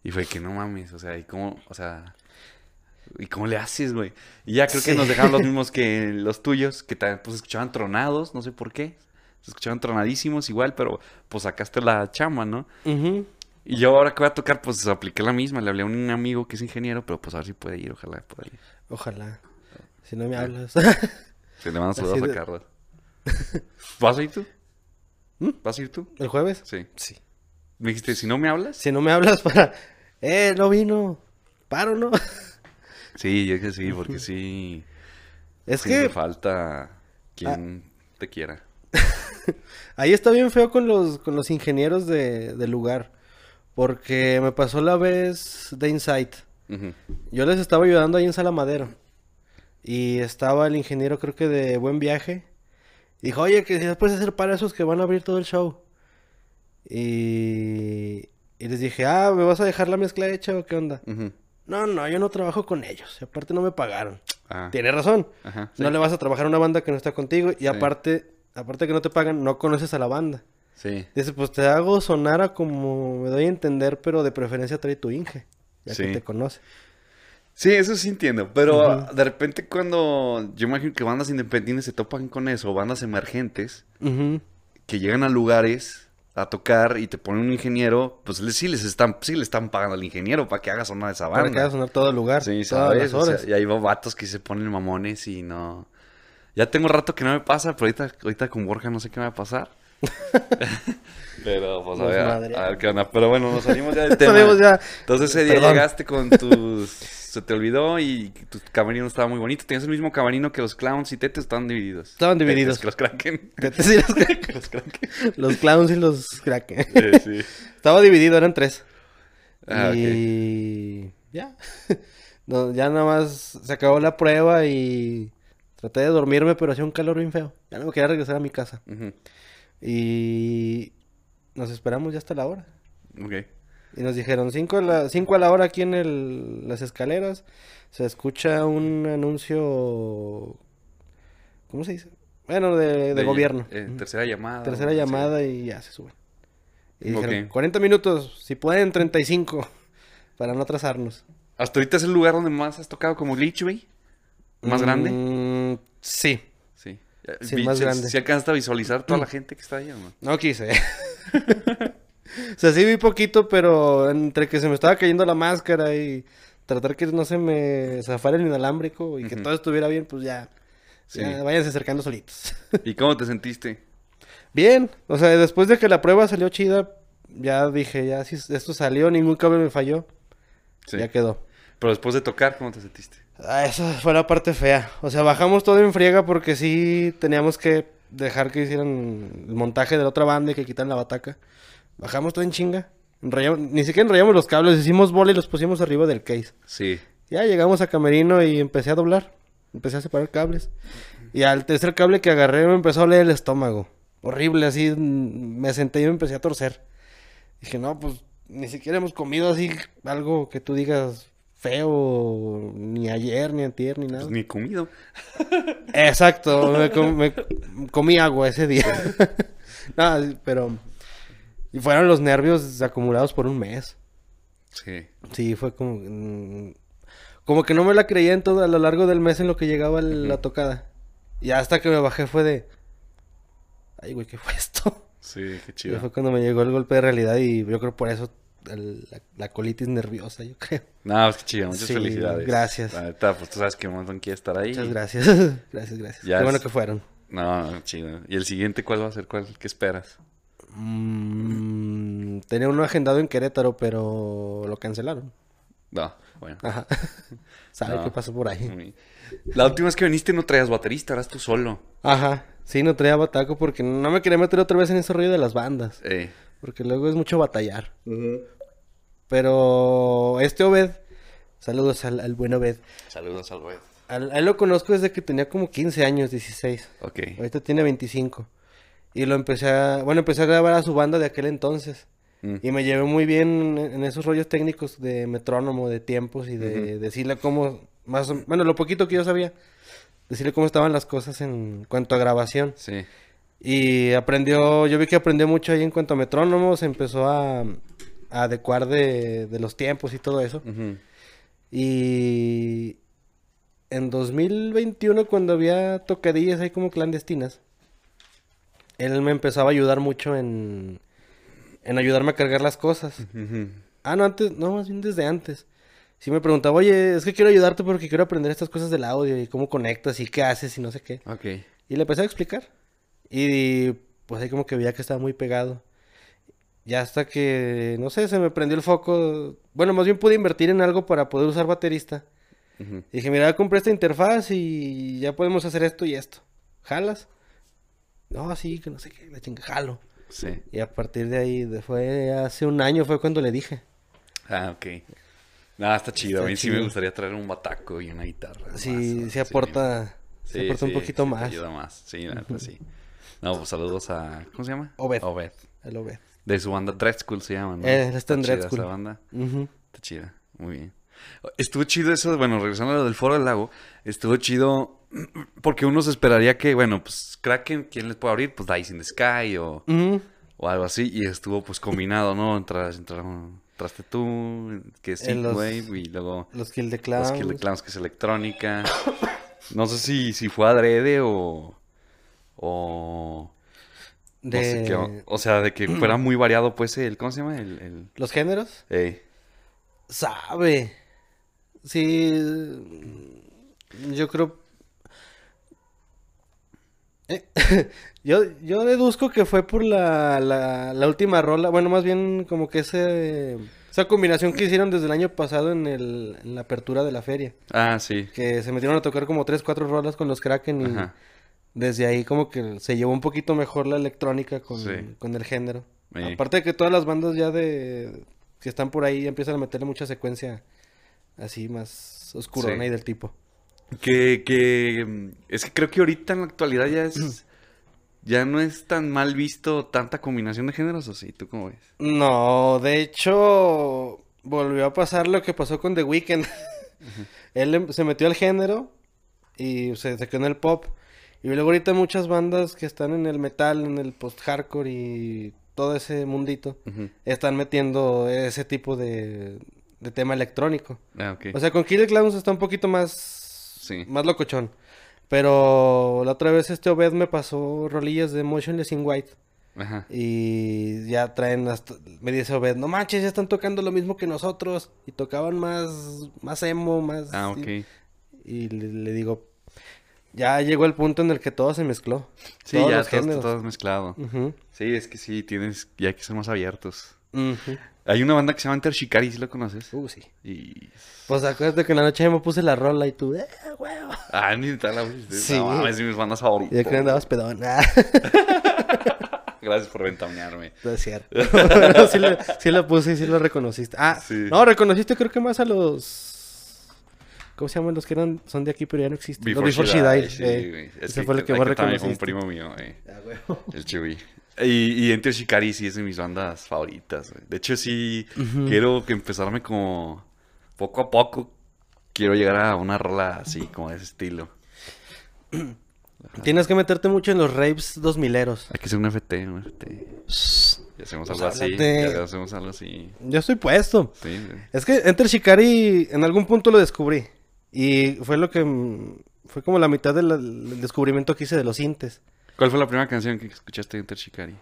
Y fue que no mames, o sea, ¿y cómo, o sea, ¿y cómo le haces, güey? Y ya creo que nos dejaron los mismos que los tuyos, que también pues escuchaban tronados, no sé por qué. Se escuchaban tronadísimos igual, pero pues sacaste la chama, ¿no? Y yo ahora que voy a tocar, pues apliqué la misma. Le hablé a un amigo que es ingeniero, pero pues a ver si puede ir, ojalá pueda ir. Ojalá. Si no me hablas. Se le mando Así saludos a Carlos. ¿Vas a ir tú? ¿Mm? ¿Vas a ir tú? ¿El jueves? Sí. Sí. Me dijiste, si no me hablas. Si no me hablas para... Eh, no vino. Paro, ¿no? Sí, yo que sí, porque sí. Es sí que falta quien te quiera. ahí está bien feo con los, con los ingenieros de, del lugar. Porque me pasó la vez de Insight. Yo les estaba ayudando ahí en Salamadero. Y estaba el ingeniero, creo que de Buen Viaje. Dijo, oye, que si les puedes hacer para esos que van a abrir todo el show. Y, y les dije, ah, ¿me vas a dejar la mezcla hecha o qué onda? No, no, yo no trabajo con ellos. Aparte no me pagaron. Ah, Tiene razón. Ajá. sí. No le vas a trabajar a una banda que no está contigo. Y Sí. aparte, aparte que no te pagan, no conoces a la banda. Sí. Dice, pues te hago sonar a como me doy a entender, pero de preferencia trae tu Inge. Ya Sí. que te conoce. Sí, eso sí entiendo. Pero de repente cuando yo imagino que bandas independientes se topan con eso, bandas emergentes, que llegan a lugares a tocar y te ponen un ingeniero, pues les- sí les están, sí le están pagando al ingeniero para que haga sonar esa Para que haga banda. sonar todo el lugar. Sí, ¿sabes? O sea, y hay vatos que se ponen mamones y no... Ya tengo rato que no me pasa, pero ahorita, ahorita con Borja no sé qué me va a pasar. pero pues a ver, a ver qué onda. Pero bueno, nos salimos ya del tema. Salimos ya. Entonces ese día Perdón. llegaste con tus... Se te olvidó y tu camerino estaba muy bonito. Tenías el mismo camerino que los clowns y tetes estaban divididos. Estaban divididos. Tetes que los kraken. Tetes y los, Que los kraken. los clowns y los kraken. Sí, sí. Estaba dividido, eran tres. Ah, y ya. No, ya nada más se acabó la prueba y traté de dormirme, pero hacía un calor bien feo. Ya no me quería regresar a mi casa. Y nos esperamos ya hasta la hora. Ok. Y nos dijeron 5 a la, cinco a la hora aquí en el- las escaleras. Se escucha un anuncio. ¿Cómo se dice? Bueno, de, de gobierno. eh, tercera llamada. Tercera llamada y ya se suben. Y dijeron, Ok. 40 minutos, si pueden 35, para no atrasarnos. Hasta ahorita es el lugar donde más has tocado como güey. ¿Más grande? Mm, sí, Sí. Sí, más se- grande. ¿Sí alcanzaste a visualizar toda la gente que está ahí no? no quise. o sea, sí vi poquito, pero entre que se me estaba cayendo la máscara y tratar que no se me zafara el inalámbrico y que todo estuviera bien, pues ya, Sí. ya váyanse acercando solitos. ¿Y cómo te sentiste? bien, o sea, después de que la prueba salió chida, ya dije, ya si esto salió, ningún cable me falló, Sí. ya quedó. Pero después de tocar, ¿cómo te sentiste? Ah, esa fue la parte fea. O sea, bajamos todo en friega porque sí teníamos que dejar que hicieran el montaje de la otra banda y que quitaran la bataca. Bajamos todo en chinga. Enrollamos- ni siquiera enrollamos los cables, hicimos bola y los pusimos arriba del case. Sí. Ya llegamos a Camerino y empecé a doblar. Empecé a separar cables. Y al tercer cable que agarré me empezó a oler el estómago. Horrible, así mm, me senté y me empecé a torcer. Dije, no, pues ni siquiera hemos comido así algo que tú digas feo, ni ayer, ni antier, ni nada. Pues ni comido. Exacto, me, com- me comí agua ese día. no, sí, pero... Y fueron los nervios acumulados por un mes. Sí. Sí, fue como... mm, como que no me la creía en todo a lo largo del mes en lo que llegaba la tocada. Y hasta que me bajé fue de... Ay, güey, ¿qué fue esto? Sí, qué Y chido. fue cuando me llegó el golpe de realidad y yo creo por eso el- la, la colitis nerviosa, yo creo. No, es que chido. Muchas Sí, felicidades. gracias. La neta, pues tú sabes que quiere estar ahí. Muchas gracias. gracias, gracias. Ya Qué bueno que fueron. No, no, chido. ¿Y el siguiente cuál va a ser? ¿Cuál? ¿Qué esperas? Mm, tenía uno agendado en Querétaro, pero lo cancelaron. No, bueno. Ajá. ¿Sabe No. qué pasó por ahí? La última vez que viniste no traías baterista, eras tú solo. Ajá. Sí, no traía bataco porque no me quería meter otra vez en ese rollo de las bandas. Eh. Porque luego es mucho batallar. Pero este Obed, saludos al, al buen Obed. Saludos al. Al- a él lo conozco desde que tenía como 15 años, 16. Ok. Ahorita tiene 25. Y lo empecé a... Bueno, empecé a grabar a su banda de aquel entonces. Mm. Y me llevé muy bien en, esos rollos técnicos de metrónomo, de tiempos y de decirle cómo... Más, bueno, lo poquito que yo sabía. Decirle cómo estaban las cosas en cuanto a grabación. Sí. Y aprendió... Yo vi que aprendió mucho ahí en cuanto a metrónomo. Se empezó a, a adecuar de, de los tiempos y todo eso. Y en 2021, cuando había tocadillas ahí como clandestinas, él me empezaba a ayudar mucho en, en ayudarme a cargar las cosas. Ah, no, antes, no, más bien desde antes. Sí me preguntaba, oye, es que quiero ayudarte porque quiero aprender estas cosas del audio y cómo conectas y qué haces y no sé qué. Ok. Y le empecé a explicar. Y pues ahí como que veía que estaba muy pegado. Ya hasta que, no sé, se me prendió el foco. Bueno, más bien pude invertir en algo para poder usar baterista. Y dije, mira, compré esta interfaz y ya podemos hacer esto y esto. ¿Jalas? No, sí, que no sé qué, la chinga, jalo. Sí. Y a partir de ahí, fue hace un año fue cuando le dije. Ah, ok. Nada, está chido. Está a mí sí me gustaría traer un bataco y una guitarra. Sí, más, sí aporta, Sí, se aporta un poquito sí más. ayuda más. Sí, la neta, sí. No, pues saludos a. ¿Cómo se llama? Obed. Obed. Lo ve. De su banda Dread School se llama, ¿no? Eh, está en Dread School. esa banda. Ujú. Está chida. Muy bien. Estuvo chido eso, bueno, regresando a lo del Foro del Lago, estuvo chido porque uno se esperaría que, bueno, pues Kraken, ¿quién les puede abrir? Pues Dice in the Sky o, o algo así, y estuvo pues combinado, ¿no? Entraron, entraron entraste tú, que es los- Synthwave, y luego Los Kill the los Clowns. Kill the Clowns, que es electrónica. No sé si, si fue adrede o... O... No sé de qué, o, o sea, de que fuera muy variado, pues, el... ¿Cómo se llama? El... el los géneros. ey. Sabe. Sí. Yo creo. Yo, yo deduzco que fue por la, la, la última rola. Bueno, más bien como que ese, esa combinación que hicieron desde el año pasado en, el, en la apertura de la feria. Ah, sí. Que se metieron a tocar como tres, cuatro rolas con los Kraken y Ajá. desde ahí como que se llevó un poquito mejor la electrónica con, Sí. con el género. Sí. Aparte de que todas las bandas ya de que están por ahí ya empiezan a meterle mucha secuencia así más oscurona Sí. y del tipo. Que, que... mm, Es que creo que ahorita en la actualidad ya es... Ya no es tan mal visto tanta combinación de géneros, ¿o sí? ¿Tú cómo ves? No, de hecho volvió a pasar lo que pasó con The Weeknd. Él em- se metió al género y se, se quedó en el pop. Y luego ahorita muchas bandas que están en el metal, en el post-hardcore y todo ese mundito, están metiendo ese tipo de, de tema electrónico. Ah. O sea, con Killer Clowns está un poquito más, Sí. más locochón. Pero la otra vez este Obed me pasó rolillas de Motionless in White. Ajá. Y ya traen hasta... Me dice Obed, no manches, ya están tocando lo mismo que nosotros. Y tocaban más, más emo, más... Ah, ok. Y le, le digo, ya llegó el punto en el que todo se mezcló. Sí, Todos ya todo, todo mezclado. Ujú, Sí, es que sí, tienes... Ya que ser más abiertos. Hay una banda que se llama Enter Shikari, ¿sí lo conoces? Uh, sí. Y... Pues acuérdate que en la noche me puse la rola y tú, eh, huevo. Ah, ni tal la Sí. No, mames, mis bandas favoritas. Y de que andabas pedón. Gracias por ventanearme. no es cierto. sí, lo, sí lo puse y sí lo reconociste. Ah, Sí. no, reconociste creo que más a los... ¿Cómo se llaman los que eran, son de aquí pero ya no existen? Los Before She Died. sí, eh. ese fue el que más también fue un reconociste. primo mío, güey. Ah. El Chewy. Y, y Enter Shikari sí es de mis bandas favoritas, güey. De hecho, sí quiero que empezarme como poco a poco. Quiero llegar a una rola así, como de ese estilo. Tienes que meterte mucho en los raves dos mileros. Hay que hacer un FT, un FT. Y hacemos Pues algo así. Ya hacemos algo así. Yo estoy puesto. Sí. Es que Enter Shikari en algún punto lo descubrí. Y fue lo que... Fue como la mitad del, del descubrimiento que hice de los sintes. ¿Cuál fue la primera canción que escuchaste de Enter Shikari?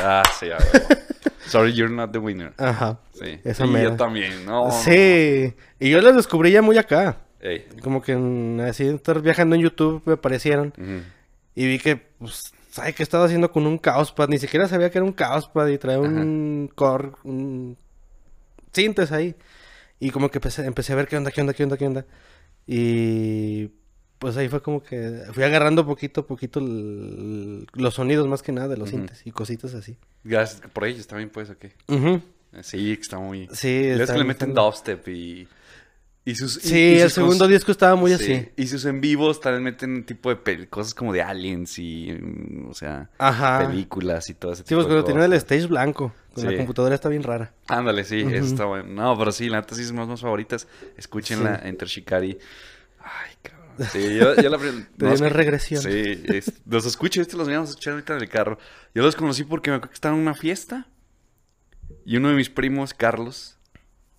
Ah, sí, a ver. Sorry, you're not the winner. Ajá. Sí. Esa y mera. yo también, no. sí. Y yo las descubrí ya muy acá. Ey. Como que así estar viajando en YouTube me aparecieron. Ujú. Y vi que, pues, ¿sabe qué estaba haciendo con un Chaospad? Ni siquiera sabía que era un Chaospad y traía un core, un sintes ahí. Y como que empecé, empecé a ver qué onda, qué onda, qué onda, qué onda. Y pues ahí fue como que fui agarrando poquito a poquito el- los sonidos más que nada de los sintes y cositas así. Gracias por ellos también, pues, ¿o qué? Ujú. Sí, que está muy... Sí, Y es está que le meten dubstep y... Y sus, y- Sí, y el segundo disco estaba muy Sí, así. Y sus en vivos también meten tipo de pel- cosas como de aliens y... mm, O sea, Ajá. películas y todo ese Sí, tipo pues de cuando tiene el stage blanco, con la Sí. computadora está bien rara. Ándale, sí, eso está bueno. No, pero sí, la neta sí es más más favoritas. Escúchenla, Sí. Enter Shikari. Ay, cabrón. Sí, yo, yo la Te no, una regresión. Sí, es- los escucho, estos los veníamos a escuchar ahorita en el carro. Yo los conocí porque me acuerdo que estaban en una fiesta. Y uno de mis primos, Carlos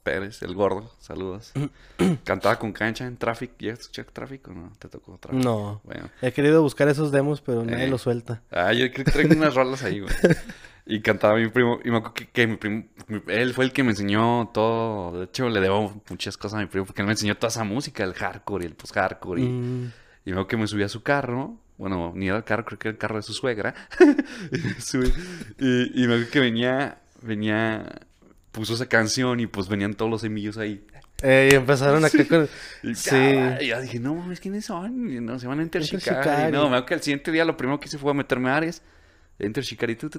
Pérez, el gordo, saludos. cantaba con cancha en Traffic. ¿Llegaste a escuchar Traffic o no? ¿Te tocó Traffic? No. Bueno. He querido buscar esos demos, pero nadie Eh. los suelta. Ah, yo creo que traigo unas rolas ahí, güey. Y cantaba mi primo. Y me acuerdo que, que mi primo. mi- él fue el que me enseñó todo. De hecho, le debo muchas cosas a mi primo porque él me enseñó toda esa música, el hardcore y el post-hardcore. Y, Mm. y me acuerdo que me subí a su carro. Bueno, ni era el carro, creo que era el carro de su suegra. y, me subí, y, y me acuerdo que venía. Venía. Puso esa canción y pues venían todos los semillos ahí. Eh, y empezaron acá con... Y, Sí. y yo dije, no mames, ¿quiénes son? Y no, se van a Shikari. Shikari. No, me acuerdo que el siguiente día lo primero que hice fue meterme a Ares. Enter Shikari, tu,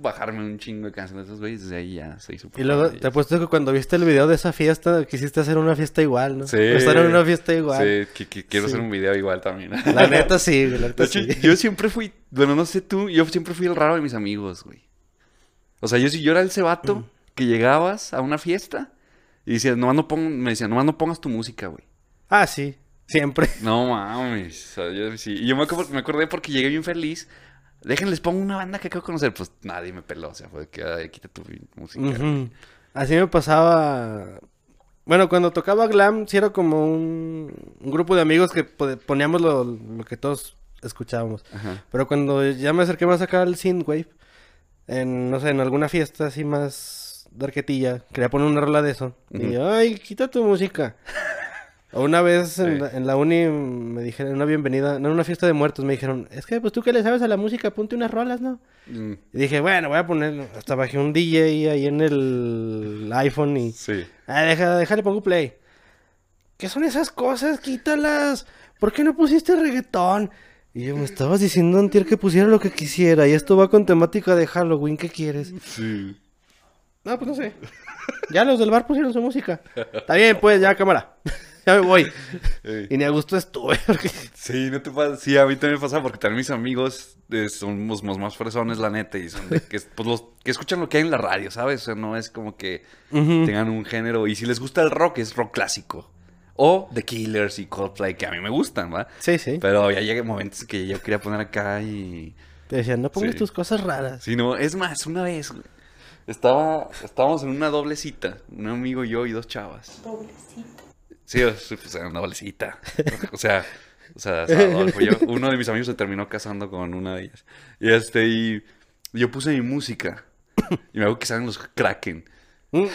bajarme un chingo de canciones de esos güeyes. Desde ahí ya se hizo. Y luego te apuesto que cuando viste el video de esa fiesta, quisiste hacer una fiesta igual, ¿no? Sí. Estar en una fiesta igual. Sí, que, que quiero Sí. hacer un video igual también. La neta sí, güey, la neta sí. yo siempre fui, bueno, no sé tú, yo siempre fui el raro de mis amigos, güey. O sea, yo si yo era el cebato que llegabas a una fiesta y decías, nomás no pon, me decían, nomás no pongas tu música, güey. Ah, sí. Siempre. No mames. O sea, yo, sí. Y yo me, me acordé porque llegué bien feliz. Déjenles pongo una banda que de conocer. Pues nadie me peló. O sea, fue que ay, quita tu música. Así me pasaba. Bueno, cuando tocaba glam, sí era como un, un grupo de amigos que po- poníamos lo, lo que todos escuchábamos. Ajá. Pero cuando ya me acerqué más acá al synthwave, en, no sé, en alguna fiesta así más darquetilla, quería poner una rola de eso. Y yo, ay, quita tu música. Una vez en, Sí. la, en la uni me dijeron, una bienvenida, en una fiesta de muertos, me dijeron, es que pues tú que le sabes a la música, ponte unas rolas, ¿no? Mm, Y dije, bueno, voy a poner, hasta bajé un DJ ahí en el iPhone y, Sí. ah, deja, déjale, pongo play. ¿Qué son esas cosas? Quítalas. ¿Por qué no pusiste reggaetón? Y yo, me estabas diciendo, Antier, que pusiera lo que quisiera. Y esto va con temática de Halloween. ¿Qué quieres? Sí. No, pues no sé. Ya los del bar pusieron su música. Está bien, pues, ya, cámara. Ya me voy. Y ni a gusto estuve. porque- Sí, no te pasa. Sí, a mí también me pasa porque también mis amigos eh, somos más, más fresones, la neta, y son de que, pues, los que escuchan lo que hay en la radio, ¿sabes? O sea, no es como que tengan un género. Y si les gusta el rock, es rock clásico. O The Killers y Coldplay, que a mí me gustan, ¿va? Sí, sí. Pero ya llegan momentos que yo quería poner acá y. Te decían, no pongas Sí. tus cosas raras. Sí, no, es más, una vez, güey, Estaba, estábamos en una doble cita, un amigo y yo y dos chavas. Pobrecita. Sí, o sea, pues, una cita. O sea, o sea, Adolfo, yo- uno de mis amigos se terminó casando con una de ellas. Y este, y yo puse mi música. Y me hago que salen los Kraken. Mm.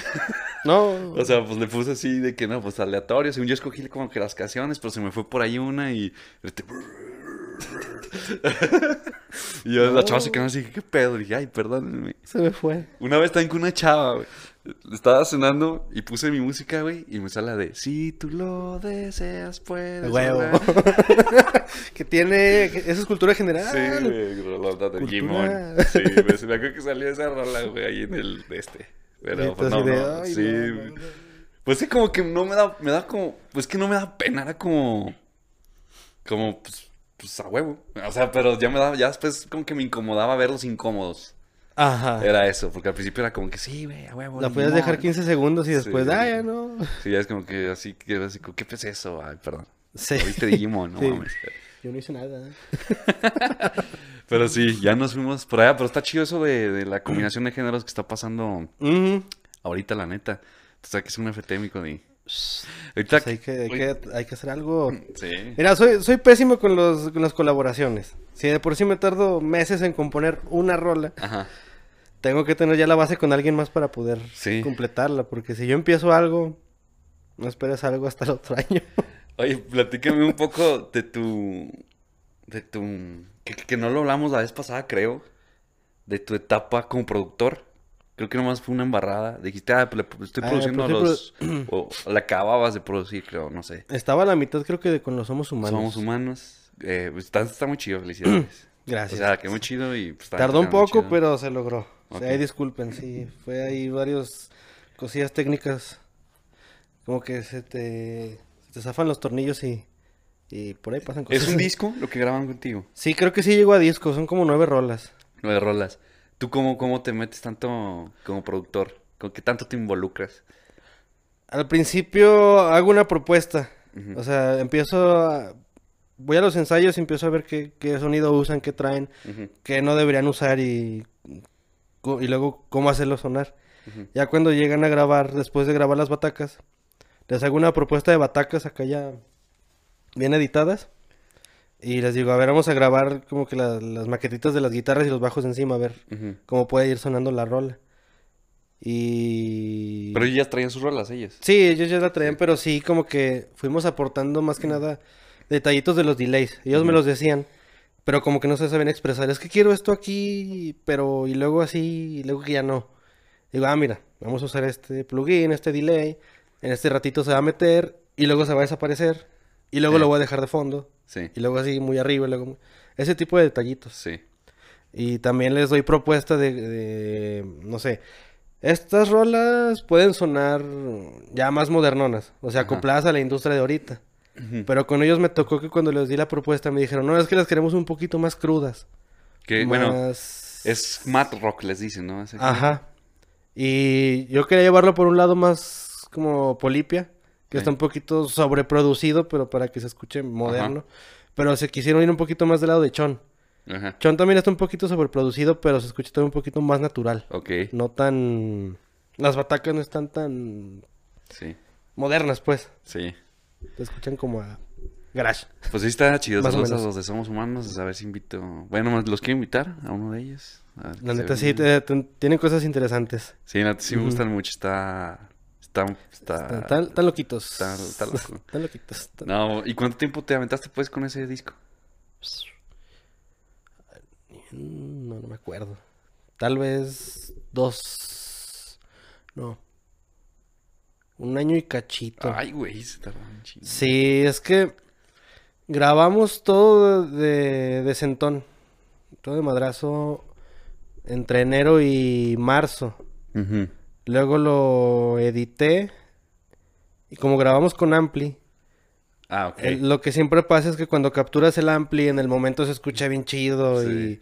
No. O sea, pues le puse así de que no, pues aleatorio. Según yo escogí como que las canciones, pero se me fue por ahí una y. este, y yo, la chava se quedó así, ¿qué pedo? Y dije, ay, perdónenme. se me fue. Una vez también con una chava, güey. Estaba cenando y puse mi música, güey, y me sale la de Si tú lo deseas, puedes. Huevo. hablar". que tiene. Eso es cultura general. Sí, güey, rolota de. Jimón. Sí, me acuerdo que salió esa rola, güey, ahí en el de este. Pero, pues, no, de, no, "Ay, sí. no, no, no". Pues sí, como que no me da, me da como, pues que no me da pena, era como, como, pues, pues a huevo. O sea, pero ya me daba, ya después como que me incomodaba verlos incómodos. Ajá. Era eso, porque al principio era como que sí, güey, a huevo. La podías modo". dejar 15 segundos y después, Sí. ah, ya no. Sí, ya es como que así, que así, ¿qué es eso? Ay, perdón. Sí. Viste Digimon, no Sí. mames. Yo no hice nada. Pero sí, ya nos fuimos por allá, pero está chido eso de, de la combinación de géneros que está pasando ahorita, la neta. O sea, que es un FTM y... Ahorita... Pues hay, que, hay, que, hay que hacer algo. Sí. Mira, soy, soy pésimo con, los, con las colaboraciones. Si de por sí me tardo meses en componer una rola, Ajá. tengo que tener ya la base con alguien más para poder Sí. completarla. Porque si yo empiezo algo, no esperes algo hasta el otro año. Oye, platícame un poco de tu... De tu... Que, que no lo hablamos la vez pasada, creo. De tu etapa como productor. Creo que nomás fue una embarrada. Dijiste, ah, pues le- estoy Ah, produciendo los... O la acababas de producir, creo, no sé. Estaba a la mitad, creo que de con los Somos Humanos. Somos humanos. Eh, pues, está, está muy chido, felicidades. Gracias. O sea, que muy chido y... Pues, está- Tardó un poco, pero se logró. O sea, ahí disculpen, sí. Fue ahí varios cosillas técnicas. Como que se te, se te zafan los tornillos y, y por ahí pasan cosas. ¿Es un disco lo que graban contigo? Sí, creo que sí llegó a disco. Son como nueve rolas. Nueve rolas. ¿Tú cómo, cómo te metes tanto como productor? ¿Con qué tanto te involucras? Al principio hago una propuesta. O sea, empiezo a... Voy a los ensayos y empiezo a ver qué, qué sonido usan, qué traen, Ujú, qué no deberían usar y, y luego cómo hacerlo sonar. Ya cuando llegan a grabar, después de grabar las batacas, les hago una propuesta de batacas acá ya bien editadas. Y les digo, a ver, vamos a grabar como que la- las maquetitas de las guitarras y los bajos encima, a ver Ujú. cómo puede ir sonando la rola. Y... Pero ellas traían sus rolas, ellas. Sí, ellos ya la traían, pero sí como que fuimos aportando más que nada detallitos de los delays. Ellos me los decían, pero como que no se sabían expresar. Es que quiero esto aquí, pero y luego así, y luego que ya no. Digo, ah, mira, vamos a usar este plugin, este delay. En este ratito se va a meter y luego se va a desaparecer. Y luego lo voy a dejar de fondo. Sí, Y luego así muy arriba. y luego Ese tipo de detallitos. sí. Y también les doy propuestas de, de, no sé, estas rolas pueden sonar ya más modernonas, o sea, Ajá. acopladas a la industria de ahorita. Pero con ellos me tocó que cuando les di la propuesta me dijeron, no, es que las queremos un poquito más crudas. Que, bueno, más... es mat rock, les dicen, ¿no? Ajá. Y yo quería llevarlo por un lado más como Polipia, que Sí. está un poquito sobreproducido, pero para que se escuche moderno. Pero se quisieron ir un poquito más del lado de Chon. Ajá. Chon también está un poquito sobreproducido, pero se escucha también un poquito más natural. Ok. No tan. Las batacas no están tan Sí, modernas, pues. sí. Se escuchan como a garage. Pues sí está chido. Más o a los de Somos Humanos. A ver si invito... Bueno, los quiero invitar a uno de ellos. A ver La neta sí, te- te- tienen cosas interesantes. Sí, la neta sí me gustan mucho. Está... Está... Está... Están loquitos. está- está loco. Tan loquitos. No, ¿y cuánto tiempo te aventaste pues con ese disco? Mm, No, no me acuerdo. Tal vez dos. No. Un año y cachito. Ay, güey, se tardó un chingo. Sí, es que grabamos todo de, de centón. Todo de madrazo entre enero y marzo. Ujú. Luego lo edité. Y como grabamos con Ampli, Ah, ok. el- lo que siempre pasa es que cuando capturas el Ampli, en el momento se escucha bien chido Sí.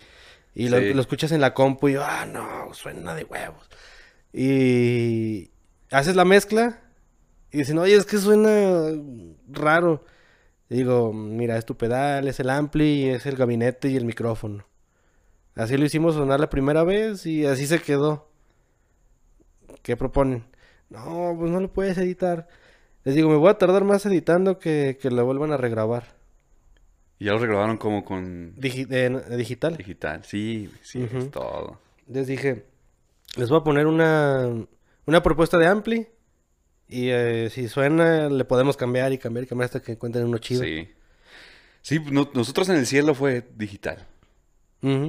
y, y lo, escuchas en la compu y yo, ah, no, suena de huevos. Y haces la mezcla y dicen, oye, es que suena raro. Y digo, mira, es tu pedal, es el Ampli, es el gabinete y el micrófono. Así lo hicimos sonar la primera vez y así se quedó. ¿Qué proponen? No, pues no lo puedes editar. Les digo, me voy a tardar más editando que, que lo vuelvan a regrabar. Y ya lo regrabaron como con Digi- eh, digital. digital. Sí, sí, es todo. Les dije, les voy a poner una, una propuesta de Ampli. Y eh, si suena, le podemos cambiar y cambiar y cambiar hasta que encuentren uno chido. Sí. Sí, no- nosotros en el cielo fue digital.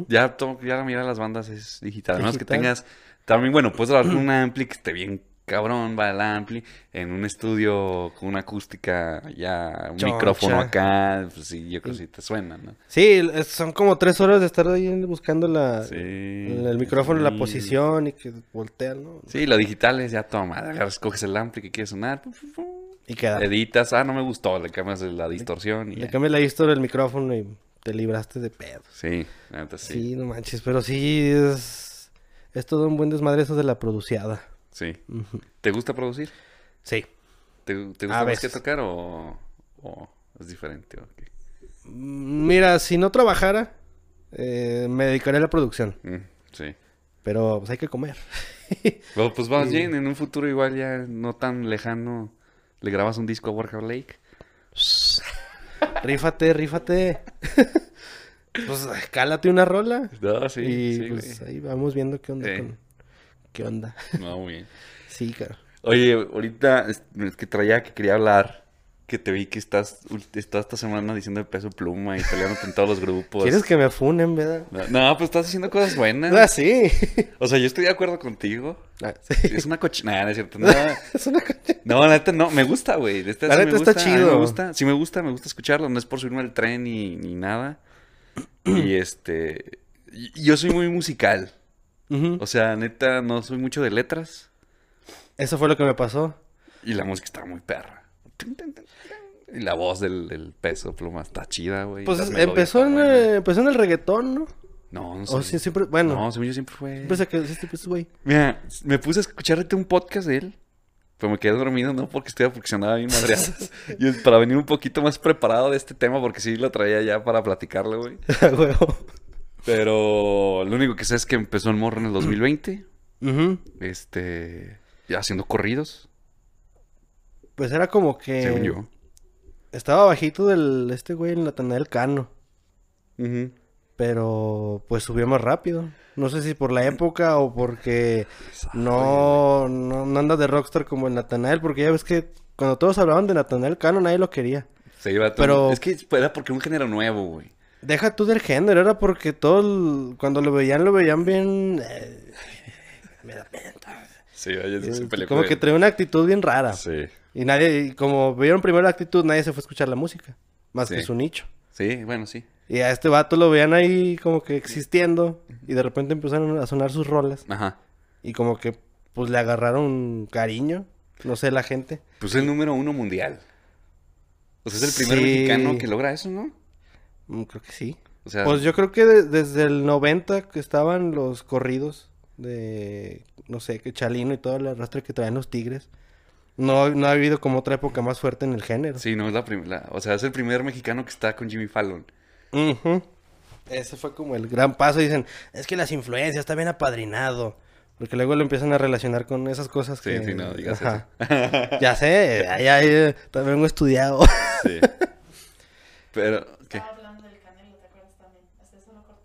Ya, to- ya la las bandas es digital. A menos que tengas. También, bueno, puedes grabar con un ampli que esté bien cabrón, va el ampli. En un estudio con una acústica ya, un Choncha. micrófono acá. Pues sí, yo creo que sí te suena, ¿no? Sí, son como tres horas de estar ahí buscando la, Sí. el, micrófono, la sí. posición y que voltean, ¿no? Sí, lo digital es ya toma. Agarras, coges el ampli que quieres sonar. Y queda. Editas. Ah, no me gustó. Le cambias la distorsión y Le cambias la historia del micrófono y te libraste de pedo. Sí, la Sí. sí. no manches, pero sí es, es todo un buen desmadre eso de la produciada. Sí. ¿Te gusta producir? Sí. ¿Te, te A gusta más que veces. tocar o, o es diferente? Mm, Mira, si no trabajara, eh, me dedicaría a la producción. Mm, sí. Pero pues hay que comer. Bueno, pues Sí. bien, en un futuro igual ya no tan lejano, le grabas un disco a Warhammer Lake. rífate, rífate. pues cálate una rola. No, sí, y sí, pues güey. ahí vamos viendo qué onda con... ¿Qué onda? No, muy bien. Sí, claro. Oye, ahorita es que traía que quería hablar, que te vi que estás, estás esta semana diciendo de peso pluma y peleándote en todos los grupos. ¿Quieres que me funen, verdad? No, no, pues estás haciendo cosas buenas. Ah, sí. O sea, yo estoy de acuerdo contigo. Ah, Sí. Es una cochinada, ¿no es cierto? No, es una coche. no, la neta no, me gusta, güey. La neta está gusta, chido. Me gusta, sí me gusta, me gusta escucharlo. No es por subirme al tren ni, ni nada. Y este. Yo soy muy musical. O sea, neta, no soy mucho de letras. Eso fue lo que me pasó. Y la música está muy perra. Y la voz del, del peso pluma está chida, güey. Pues empezó en, eh, empezó en el reggaetón, ¿no? No, no O sé. sí, siempre, bueno, No, según yo siempre fue. siempre se quedó este güey. Mira, me puse a escucharte un podcast de él. Pero me quedé dormido, no porque estoy se andaba bien madreadas. Y para venir un poquito más preparado de este tema, porque sí lo traía ya para platicarlo, güey. Pero lo único que sé es que empezó el morro en el 2020. Ujú. Este. Ya haciendo corridos, Pues era como que según yo. estaba bajito del este güey, el Natanael Cano. Ujú. Pero pues subió más rápido. No sé si por la época o porque no, no, no anda de rockstar como el Natanael. Porque ya ves que cuando todos hablaban de Natanael Cano nadie lo quería. Se iba todo- Pero- Es que era porque un género nuevo, güey. Deja tú del género, era porque todos cuando lo veían, lo veían bien... eh, me da pena. Sí, Eh, como que traía una actitud bien rara. Sí. Y nadie, como vieron primero la actitud, nadie se fue a escuchar la música. Más Sí. que su nicho. Sí, bueno, sí. Y a este vato lo veían ahí como que existiendo. Y de repente empezaron a sonar sus rolas. Ajá. Y como que pues le agarraron cariño. No sé, la gente. Pues es el número uno mundial. O sea, es el primer Sí. mexicano que logra eso, ¿no? Mm, creo que sí. O sea, Pues yo creo que de- desde el 90 que estaban los corridos de, no sé, que Chalino y todo el arrastre que traen los Tigres. No, no ha habido como otra época más fuerte en el género. sí, no es la primera. O sea, es el primer mexicano que está con Jimmy Fallon. Ujú. Ese fue como el gran paso. Dicen, es que las influencias está bien apadrinado. Porque luego lo empiezan a relacionar con esas cosas Sí, que... sí, no digas Ajá. Ya sé, ya, ya, ya, también vengo estudiado. Sí. Pero, ¿qué? Estaba hablando del Canelo, ¿te acuerdas también? Hasta eso lo cortas.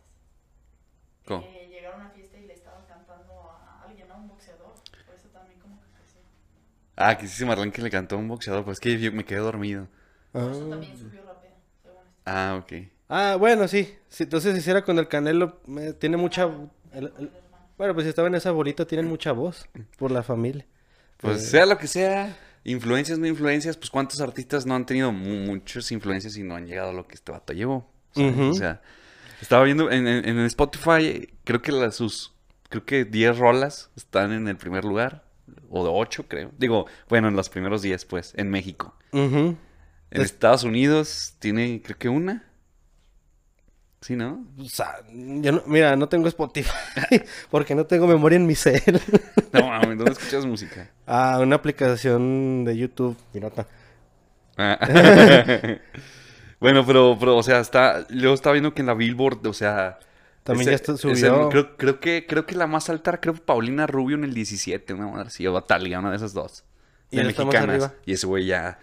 ¿Cómo? Que llegaron a una fiesta y le estaban cantando a alguien, a un boxeador. Por eso también como que creció. Ah, que sí se Marlán que le cantó a un boxeador, pues es que yo me quedé dormido. Ah. eso también subió rápido, según esto. Ah, ok. Ah, bueno, sí. sí entonces, si hiciera con el Canelo, me- tiene mucha... el- el- bueno, pues si estaba en esa bolita, tienen mucha voz por la familia. Pues Eh, sea lo que sea, influencias, no influencias, pues cuántos artistas no han tenido mu- muchas influencias y no han llegado a lo que este vato llevó. Ujú. O sea, estaba viendo en, en- en Spotify, creo que las, sus, creo que 10 rolas están en el primer lugar, o de 8 creo. Digo, bueno, en los primeros 10 pues, en México. En Es- Estados Unidos tiene, creo que una. Sí, ¿no? O sea, yo no, mira, no tengo Spotify porque no tengo memoria en mi cel. No, mames, ¿dónde escuchas música? ah, una aplicación de YouTube, pirata. Ah. bueno, pero, pero, o sea, está, luego estaba viendo que en la Billboard, o sea... También ya está- ese- subió. creo, creo que, creo que la más alta era, creo, Paulina Rubio en el 17, una madre así, o Talia, una de esas dos. Y De más mexicanas. Y ese güey ya,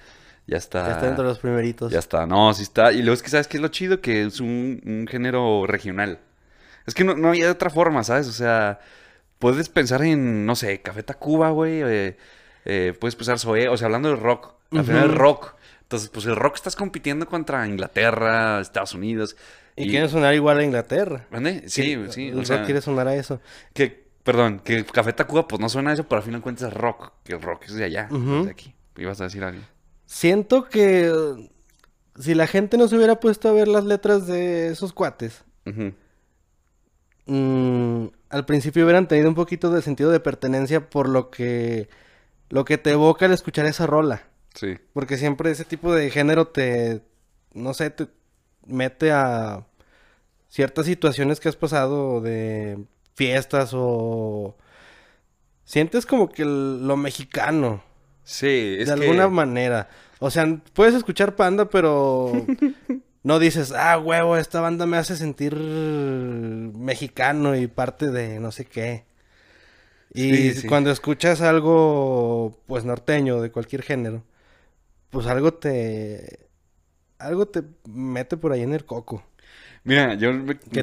ya está... Ya está dentro de los primeritos. Ya está, no, sí está. Y luego es que, ¿sabes qué es lo chido? Que es un, un género regional. Es que no, no había otra forma, ¿sabes? O sea, puedes pensar en, no sé, Café Tacuba, güey. eh, eh, puedes pensar Zoé, o sea, hablando de rock. Al final Ujú. es rock. Entonces, pues el rock estás compitiendo contra Inglaterra, Estados Unidos. Y, quieren sonar igual a Inglaterra. ¿Mande? Sí, Que- sí. El rock sea, quiere sonar a eso. que, perdón, que Café Tacuba, pues no suena a eso, pero al final cuentas es rock. Que el rock es de allá, no es Ujú. de aquí. Ibas a decir algo. Siento que si la gente no se hubiera puesto a ver las letras de esos cuates, mm, al principio hubieran tenido un poquito de sentido de pertenencia por lo que lo que te evoca al escuchar esa rola. Sí. Porque siempre ese tipo de género te, no sé, te mete a ciertas situaciones que has pasado de fiestas o sientes como que lo mexicano Sí, es de que... alguna manera. O sea, puedes escuchar Panda, pero no dices, ah, huevo, esta banda me hace sentir mexicano y parte de no sé qué. Y Sí, sí. cuando escuchas algo, pues norteño, de cualquier género, pues algo te... Algo te mete por ahí en el coco. Mira, yo me- te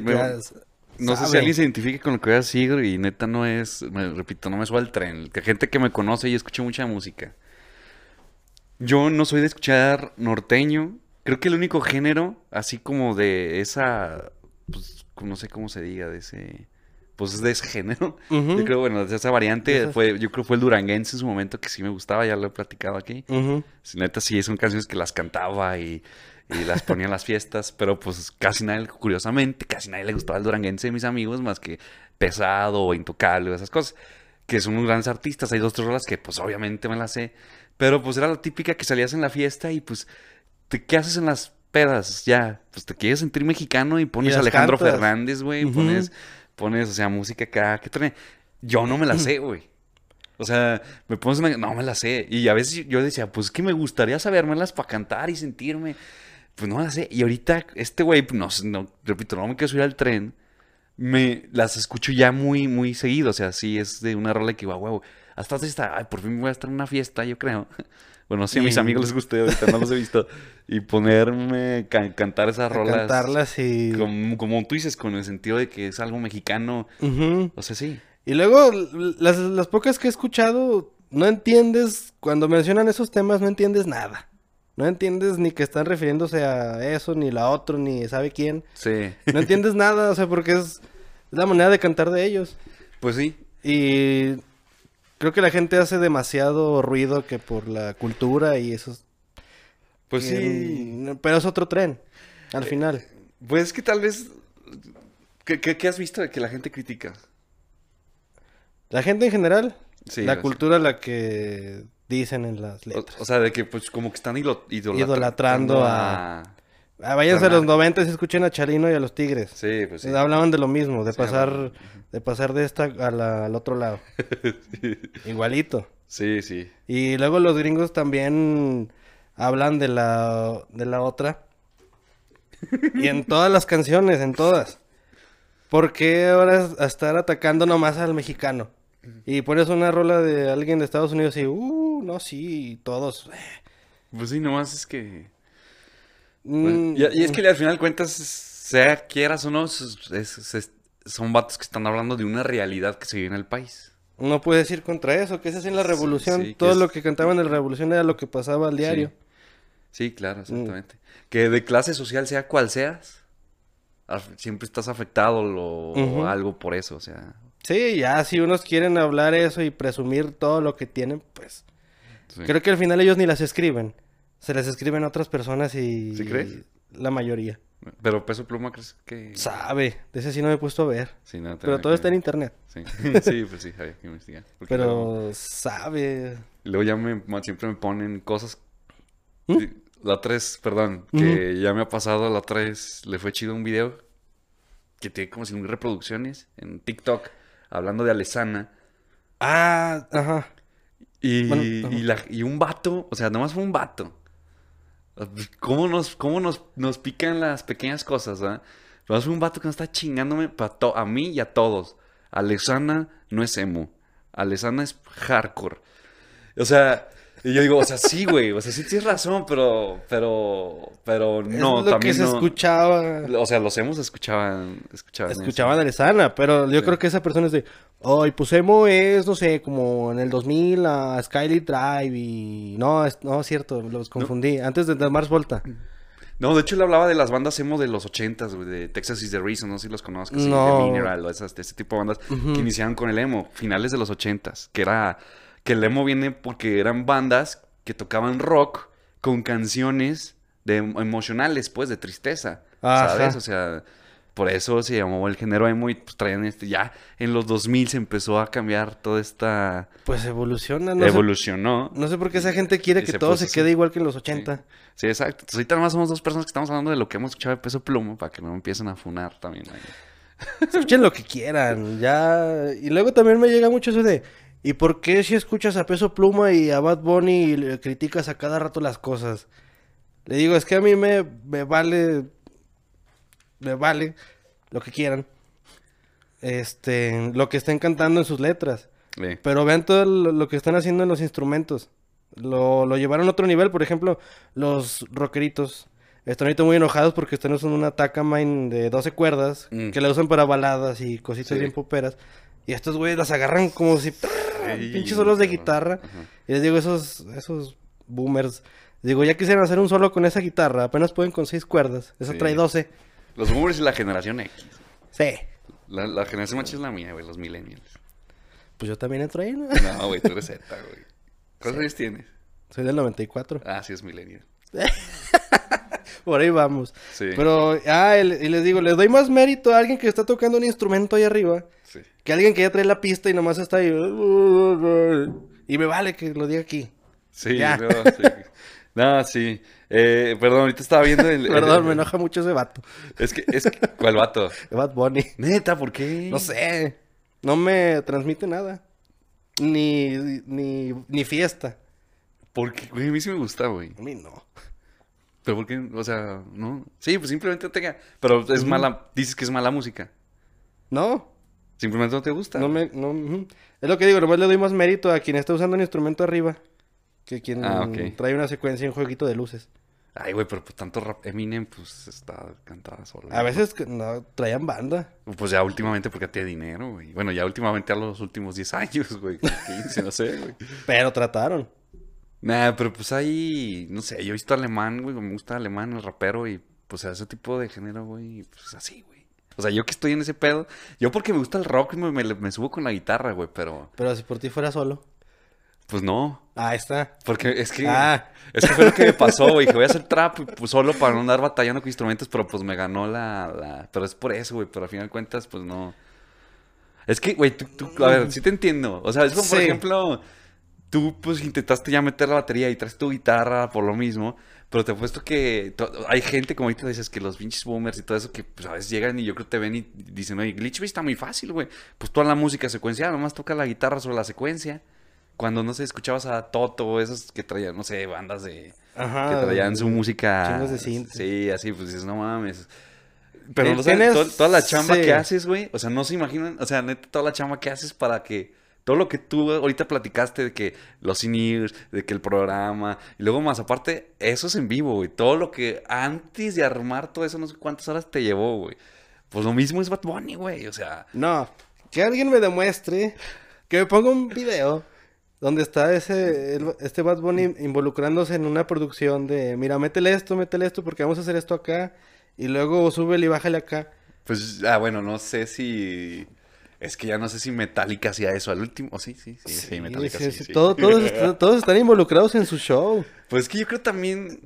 no sé si alguien se identifique con lo que voy a decir y neta no es, me repito, no me suena el tren. Que gente que me conoce y escucha mucha música. Yo no soy de escuchar norteño. Creo que el único género, así como de esa, pues no sé cómo se diga, de ese, pues de ese género. Yo creo, bueno, de esa variante fue, yo creo fue el duranguense en su momento que sí me gustaba, ya lo he platicado aquí. Sí, Neta, sí, son canciones que las cantaba y, y las ponía en las fiestas, pero pues casi nadie, curiosamente, casi nadie le gustaba el duranguense de mis amigos, más que pesado o intocable o esas cosas, que son unos grandes artistas. Hay dos, tres rolas que pues obviamente me las sé, pero pues era la típica que salías en la fiesta y pues, te, ¿qué haces en las pedas? Ya, pues te quieres sentir mexicano y pones Y Alejandro cantas. Fernández, güey, Ujú. pones, pones, o sea, música acá, que trae. Yo no me la sé, güey. O sea, me pones una... No me la sé. Y a veces yo decía, pues es que me gustaría sabérmelas para cantar y sentirme. Pues no sé. Y ahorita este güey, pues, no, no, repito, no me quiero subir al tren. Me las escucho ya muy, muy seguido. O sea, sí es de una rola que va, huevo. Hasta esta, ay, por fin voy a estar en una fiesta, yo creo. Bueno, sí, a mis amigos les guste, ahorita no los he visto. Y ponerme, can- cantar esas rolas. cantarlas y... Como, como tú dices, con el sentido de que es algo mexicano. O sea, sí. Y luego, las, las pocas que he escuchado, no entiendes, cuando mencionan esos temas, no entiendes nada. No entiendes ni que están refiriéndose a eso, ni la otro, ni sabe quién. Sí. No entiendes nada, o sea, porque es la manera de cantar de ellos. Pues sí. Y creo que la gente hace demasiado ruido que por la cultura y eso. es- Pues sí. Pero es otro tren, al final. Pues es que tal vez. ¿Qué, qué- qué has visto de que la gente critica? La gente en general, Sí, la cultura la que dicen en las letras. o sea, de que pues como que están ilo- idolatra- Idolatrando a- Ah, váyanse a los 90 y escuchen a Chalino y a los Tigres. Sí, pues sí. Hablaban de lo mismo, de Sí, pasar, de pasar de esta a la- al otro lado. Igualito. Sí, sí. Y luego los gringos también hablan de la, de la otra. Y en todas las canciones, en todas. ¿Por qué ahora es- a estar atacando nomás al mexicano? Y pones una rola de alguien de Estados Unidos y, uh, no, sí, todos. Pues sí, nomás es que... mm, y, y es que al final de cuentas, sea quieras o no, es- es- es- son vatos que están hablando de una realidad que se vive en el país. No puedes ir contra eso, que es así en la revolución. sí, Todo es- lo que cantaban en la revolución era lo que pasaba al diario. Sí, claro, exactamente. Que de clase social sea cual seas, siempre estás afectado lo- o algo por eso, o sea... Sí, ya si unos quieren hablar eso y presumir todo lo que tienen, pues sí. creo que al final ellos ni las escriben. Se las escriben a otras personas y ¿Sí crees? la mayoría. Pero Peso Pluma, ¿crees que...? Sabe, de ese sí no me he puesto a ver. Sí, no, Pero todo que- está en internet. Sí, sí, pues sí, había que investigar. Luego- Pero sabe. Luego ya me, siempre me ponen cosas. ¿Mm? La 3, perdón, que ya me ha pasado, la 3 le fue chido un video que tiene como 100 reproducciones en TikTok hablando de Alesana. Ah, ajá. Y, Bueno, y, ajá. la- y un vato, o sea, nomás fue un vato. ¿Cómo nos, cómo nos, nos pican las pequeñas cosas, ah? Nomás fue un vato que nos está chingándome pa to- a mí y a todos. Alesana no es emo. Alesana es hardcore. O sea, y yo digo, o sea, sí, güey. O sea, sí tienes razón, pero, pero, pero no, es lo también que se no. escuchaba. O sea, los emos escuchaban, escuchaban eso. Escuchaban a Aresana, pero yo Sí. creo que esa persona es de, ay, pues emo es, no sé, como en el 2000 a Skylit Drive y... No, es, no, es cierto, los confundí. Antes de, de Mars Volta. No, de hecho le hablaba de las bandas emo de los ochentas, güey, de Texas is the Reason, no sé si los conozcas, No. de Mineral, o esas, de ese tipo de bandas que iniciaron con el emo, finales de los ochentas, que era, que el emo viene porque eran bandas que tocaban rock con canciones de emocionales, pues, de tristeza, Ajá. ¿sabes? O sea, por eso se llamó el género emo y pues traían este, ya en los 2000 se empezó a cambiar toda esta, Pues evoluciona, no sé, evolucionó. no sé por qué esa gente quiere que se todo se así. quede igual que en los 80. Sí, exacto. Entonces, ahorita nomás somos dos personas que estamos hablando de lo que hemos escuchado de peso pluma para que no empiecen a funar también. ahí. Escuchen lo que quieran, ya. Y luego también me llega mucho eso de, ¿y por qué si escuchas a Peso Pluma y a Bad Bunny y le criticas a cada rato las cosas? Le digo, es que a mí me, me vale, me vale lo que quieran. Este, lo que estén cantando en sus letras. Sí. Pero vean todo lo, lo que están haciendo en los instrumentos. Lo, lo llevaron a otro nivel. Por ejemplo, los rockeritos están ahorita muy enojados porque están usando una Takamine de 12 cuerdas Mm. que la usan para baladas y cositas Sí. bien poperas. Y estos güeyes las agarran como si... Sí, pinches solos de guitarra. Ajá. Y les digo, esos, esos boomers... Digo, ya quisieran hacer un solo con esa guitarra. Apenas pueden con 6 cuerdas. Esa Sí. trae 12. Los boomers y la generación X. Sí. La, la generación chida es la mía, güey, los millennials. Pues yo también entro ahí, ¿no? No, güey, tú eres Z, güey. ¿Cuántos años tienes? Soy del 94. Ah, sí, es millennial. Por ahí vamos. Sí. Pero, ah, y le- y les digo, les doy más mérito a alguien que está tocando un instrumento ahí arriba Sí. que a alguien que ya trae la pista y nomás está ahí. Y me vale que lo diga aquí. Sí, Ya. no, sí. No, sí. Eh, perdón, ahorita estaba viendo el... Perdón, el- me enoja mucho ese vato. Es que, es que... ¿Cuál vato? Bad Bunny. Neta, ¿por qué? No sé. No me transmite nada. Ni, ni, ni fiesta. Porque, güey, a mí sí me gusta, güey. A mí no. Pero ¿por qué? O sea, no. Sí, pues simplemente tenga. Pero es mala. Dices que es mala música. No. Simplemente no te gusta. No me, no, ujú. Es lo que digo, nomás le doy más mérito a quien está usando un instrumento arriba que quien Ah, trae una secuencia y un jueguito de luces. Ay, güey, pero pues tanto rap. Eminem, pues está cantada sola. A veces no, traían banda. Pues ya últimamente porque tiene dinero, güey. Bueno, ya últimamente a los últimos 10 años, güey. 15, no sé, güey. Pero trataron. Nah, pero pues ahí. No sé, yo he visto alemán, güey. Me gusta alemán, el rapero. Y pues ese tipo de género, güey. Pues así, güey. O sea, yo que estoy en ese pedo. Yo porque me gusta el rock, me, me, me subo con la guitarra, güey. Pero Pero si por ti fuera solo. pues no. Ah, está. Porque es que. Ah. Es que fue lo que me pasó, güey. Que voy a hacer trap pues, solo para no andar batallando con instrumentos, pero pues me ganó la. la... Pero es por eso, güey. Pero al final de cuentas, pues no. Es que, güey, tú, tú- A ver, sí te entiendo. O sea, es como, por ejemplo. Tú, pues, intentaste ya meter la batería y traes tu guitarra por lo mismo. Pero te apuesto que hay gente, como ahorita dices, que los pinches boomers y todo eso, que pues a veces llegan y yo creo que te ven y dicen, oye, Glitch está muy fácil, güey. Pues toda la música secuencial, nomás toca la guitarra sobre la secuencia. Cuando, no sé, escuchabas a Toto esos que traían, no sé, bandas de... Ajá. que traían su música... chingos de. Sí, así, pues dices, no mames. Pero, Eh, o sea, tienes- to- toda la chamba sí. que haces, güey, o sea, no se imaginan, o sea, neta, toda la chamba que haces para que todo lo que tú ahorita platicaste de que los in de que el programa, y luego más aparte, eso es en vivo, güey. Todo lo que antes de armar todo eso, no sé cuántas horas te llevó, güey. Pues lo mismo es Bad Bunny, güey. O sea, No, que alguien me demuestre, que me ponga un video donde está ese, el- este Bad Bunny involucrándose en una producción de, mira, métele esto, métele esto, porque vamos a hacer esto acá, y luego súbele y bájale acá. pues, ah, bueno, no sé si. Es que ya no sé si Metallica hacía eso al último. Sí, sí, sí, sí, Metallica sí, sí, sí, sí. todo- todos, est- todos están involucrados en su show. Pues es que yo creo también.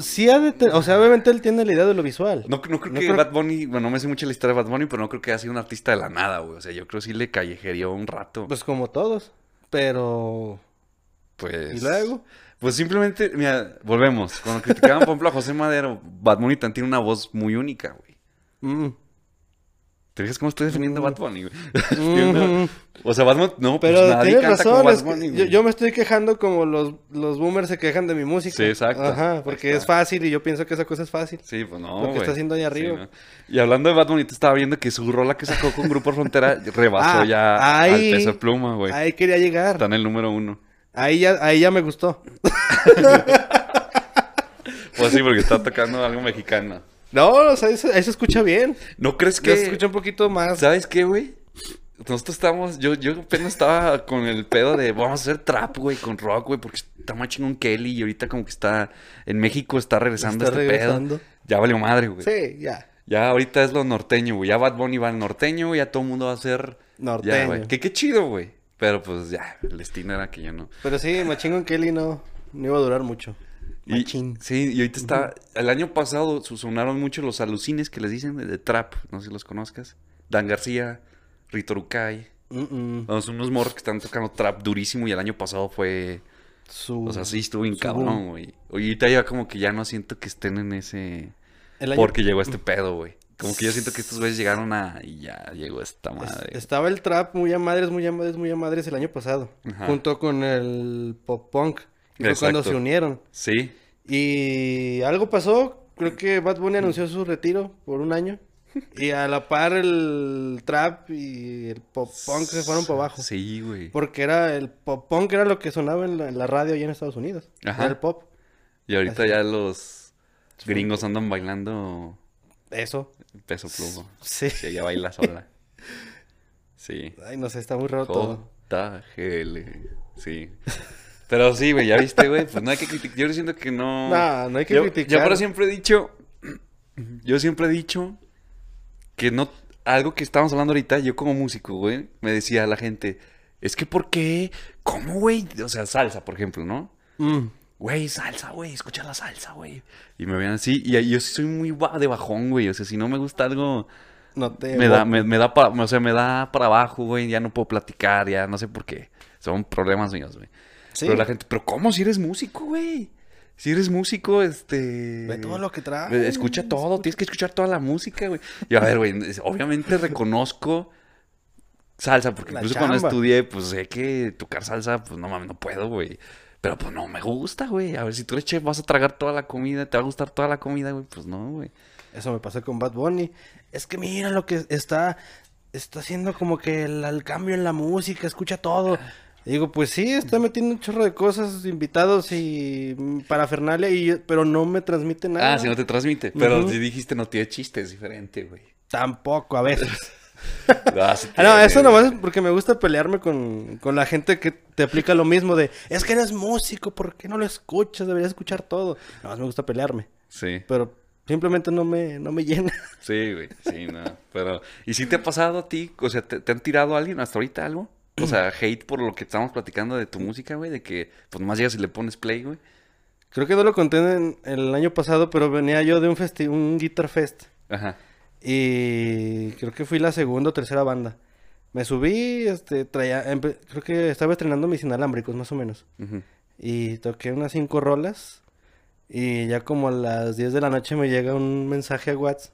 Sí, ha de te- o sea, obviamente él tiene la idea de lo visual. No, no creo No que creo- Bad Bunny. Bueno, no me sé mucho la historia de Bad Bunny, pero no creo que haya sido un artista de la nada, güey. O sea, yo creo que sí le callejerió un rato. Pues como todos, pero... Pues. ¿Y luego? Pues simplemente, mira, volvemos. Cuando criticaban, por ejemplo, a José Madero, Bad Bunny tiene una voz muy única, güey. mm, ¿Te fijas cómo estoy defendiendo a Bad Bunny, güey? mm, o sea, Bad Bunny, no, pues Pero nadie tienes canta como razón, Bad es que Bunny, yo, me estoy quejando como los, los boomers se quejan de mi música. Sí, exacto. Ajá, porque es fácil y yo pienso que esa cosa es fácil. Sí, pues no, Lo que güey. está haciendo ahí arriba. ¿no? Y hablando de Bad Bunny, te estaba viendo que su rola que sacó con Grupo Frontera rebasó Ah, ya ahí- al peso pluma, güey. Ahí quería llegar. Está en el número uno. Ahí ya, ahí ya me gustó. Pues sí, porque está tocando algo mexicano. No, o sea, ahí se, ahí se escucha bien. ¿No crees Que se escucha un poquito más. ¿Sabes qué, güey? Nosotros estábamos, yo, yo apenas estaba con el pedo de vamos a hacer trap, güey, con rock, güey, porque está más chingón Kelly y ahorita como que está, en México está regresando Está este regresando. pedo. Ya valió madre, güey. Sí, ya. Ya ahorita es lo norteño, güey. Ya Bad Bunny va al norteño, güey, ya todo el mundo va a ser... Ya, Norteño. güey. Que qué chido, güey. Pero pues ya, el destino era que yo no. Pero sí, Machín con Kelly no, no iba a durar mucho. Y, sí, y ahorita está. El año pasado sonaron mucho los alucines que les dicen de, de trap. No sé si los conozcas. Dan García, Rito Rucay. Mm, mm. Vamos, unos morros que están tocando trap durísimo. Y el año pasado fue. Su, O sea, sí estuvo bien cabrón, güey. Ahorita ya como que ya no siento que estén en ese. El año- Porque llegó este pedo, güey. Como que yo siento que estos güeyes llegaron a. Y ya llegó esta Es- madre. Estaba el trap muy a madres, muy a madres, muy a madres el año pasado. Ajá. Junto con el pop punk. Fue cuando se unieron. Sí. Y algo pasó. Creo que Bad Bunny anunció su retiro por un año. Y a la par el trap y el pop punk se fueron para abajo. Sí, güey. Porque era el pop punk era lo que sonaba en la, en la radio allá en Estados Unidos. Ajá. Era el pop. Y ahorita Así. ya los gringos andan bailando Eso. peso pluma. Sí. Sí, ella baila sola. Sí. Ay, no sé, está muy raro todo. JGL. Sí. Pero sí, güey, ya viste, güey. Pues no hay que criticar. Yo siento que no. No, no hay que yo, criticar. Yo pero siempre he dicho. Yo siempre he dicho que no. Algo que estábamos hablando ahorita, yo como músico, güey, me decía la gente, es que ¿por qué? ¿Cómo, güey? O sea, salsa, por ejemplo, ¿no? Mm. Güey, salsa, güey, escucha la salsa, güey. Y me veían así, y yo sí soy muy de bajón, güey. O sea, si no me gusta algo, No te... me da, me, me da para, o sea, me da para abajo, güey. Ya no puedo platicar, ya no sé por qué. Son problemas míos, güey. Sí. Pero la gente, pero ¿cómo si eres músico, güey? Si eres músico, este... Ve todo lo que trae. Escucha todo, tienes que escuchar toda la música, güey. Y a ver, güey, obviamente reconozco salsa, porque La incluso cuando estudié, pues sé que tocar salsa, pues no mames, no puedo, güey. Pero pues no me gusta, güey. A ver, si tú eres chef, vas a tragar toda la comida, te va a gustar toda la comida, güey. Pues no, güey. Eso me pasó con Bad Bunny. Es que mira lo que está... Está haciendo como que el, el cambio en la música, escucha todo. Y digo, pues sí, está metiendo un chorro de cosas, invitados y parafernalia, y, pero no me transmite nada. Ah, si no te transmite. Pero si dijiste no tiene chiste, es diferente, güey. Tampoco, a veces. Ah, sí Ah, no, tiene, eso nomás es porque me gusta pelearme con, con la gente que te aplica lo mismo de, es que eres músico, ¿por qué no lo escuchas? Deberías escuchar todo. No, me gusta pelearme, Sí, pero simplemente no me, no me llena. sí, güey. Sí, no. Pero, ¿y si te ha pasado a ti? O sea, ¿te, te han tirado a alguien hasta ahorita algo? O sea, hate por lo que estamos platicando de tu música, güey. De que, pues, nomás llegas y le pones play, güey. Creo que no lo conté en, el año pasado, pero venía yo de un, festi un Guitar Fest Ajá. y creo que fui la segunda o tercera banda. Me subí, este, traía, creo que estaba estrenando mis inalámbricos, más o menos. ujú. Y toqué unas cinco rolas. Y ya como a las 10 de la noche me llega un mensaje a WhatsApp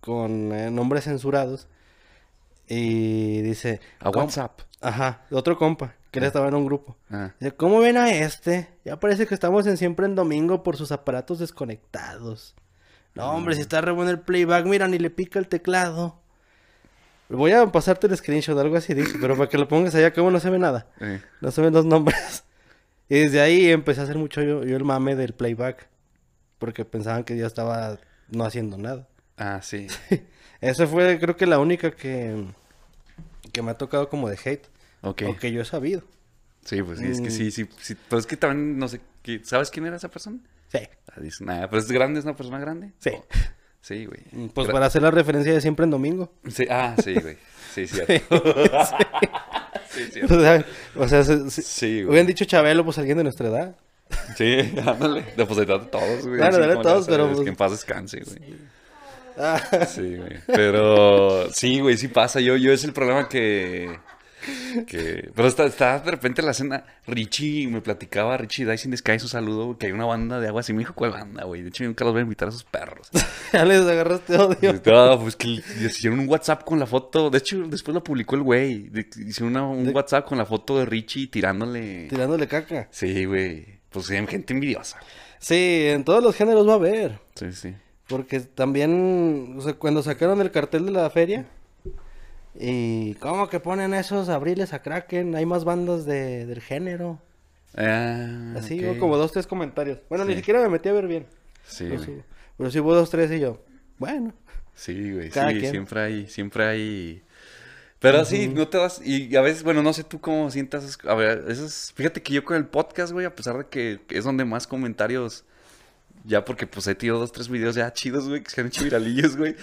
con eh, nombres censurados. Y dice... A "¿Cómo-" WhatsApp. Ajá, otro compa, que él estaba en un grupo. Ah. Dice, ¿cómo ven a este? Ya parece que estamos en siempre en domingo por sus aparatos desconectados. No, hombre, si está re bueno el playback, mira, ni le pica el teclado. Voy a pasarte el screenshot, algo así dijo, pero para que lo pongas allá, como no se ve nada. Eh, No se ven los nombres. Y desde ahí empecé a hacer mucho yo, yo el mame del playback. Porque pensaban que yo estaba no haciendo nada. Ah, sí. Esa fue, creo que la única que, que me ha tocado como de hate. Ok. O que yo he sabido. Sí, pues sí, es que Mm. sí, sí, sí. Pero es que también, no sé, ¿qué- ¿sabes quién era esa persona? Sí. Ah, dice, nada, pero es grande, es una persona grande. Sí. Oh, Sí, güey. Pues Gra- para hacer la referencia de siempre en domingo. Sí, ah, sí, güey. Sí, cierto. sí, O cierto. sea, o sea, se- se- Sí, güey. hubieran dicho Chabelo, pues alguien de nuestra edad. Sí, ándale. De, pues de todos, güey. Claro, de todos, pero, pues- Que en paz descanse, güey. Ah, Sí, güey. Pero sí, güey, sí pasa. Yo, yo es el problema que. que... Pero está, está de repente en la cena. Richie me platicaba, Richie Dice in the Sky, su saludo, que hay una banda de agua así. Me dijo, ¿cuál banda, güey? De hecho, nunca los voy a invitar a esos perros. ya les agarraste odio. No, pues que hicieron un WhatsApp con la foto. De hecho, después lo publicó el güey. Hicieron una- un De- WhatsApp con la foto de Richie tirándole. Tirándole caca. Sí, güey. Pues gente envidiosa. Sí, en todos los géneros va a haber. Sí, sí. Porque también, o sea, cuando sacaron el cartel de la feria, y ¿cómo que ponen esos abriles a Kraken? Hay más bandas de, del género. Ah, Así hubo como dos, tres comentarios. Bueno, ni siquiera me metí a ver bien. Sí, pero, sí, pero sí hubo dos, tres y yo, bueno. Sí, güey, sí, quien. siempre hay, siempre hay... Pero sí, no te das, y a veces, bueno, no sé tú cómo sientas, a ver, esas, fíjate que yo con el podcast, güey, a pesar de que es donde más comentarios, ya porque pues he tirado dos, tres videos ya chidos, güey, que se han hecho viralillos, güey,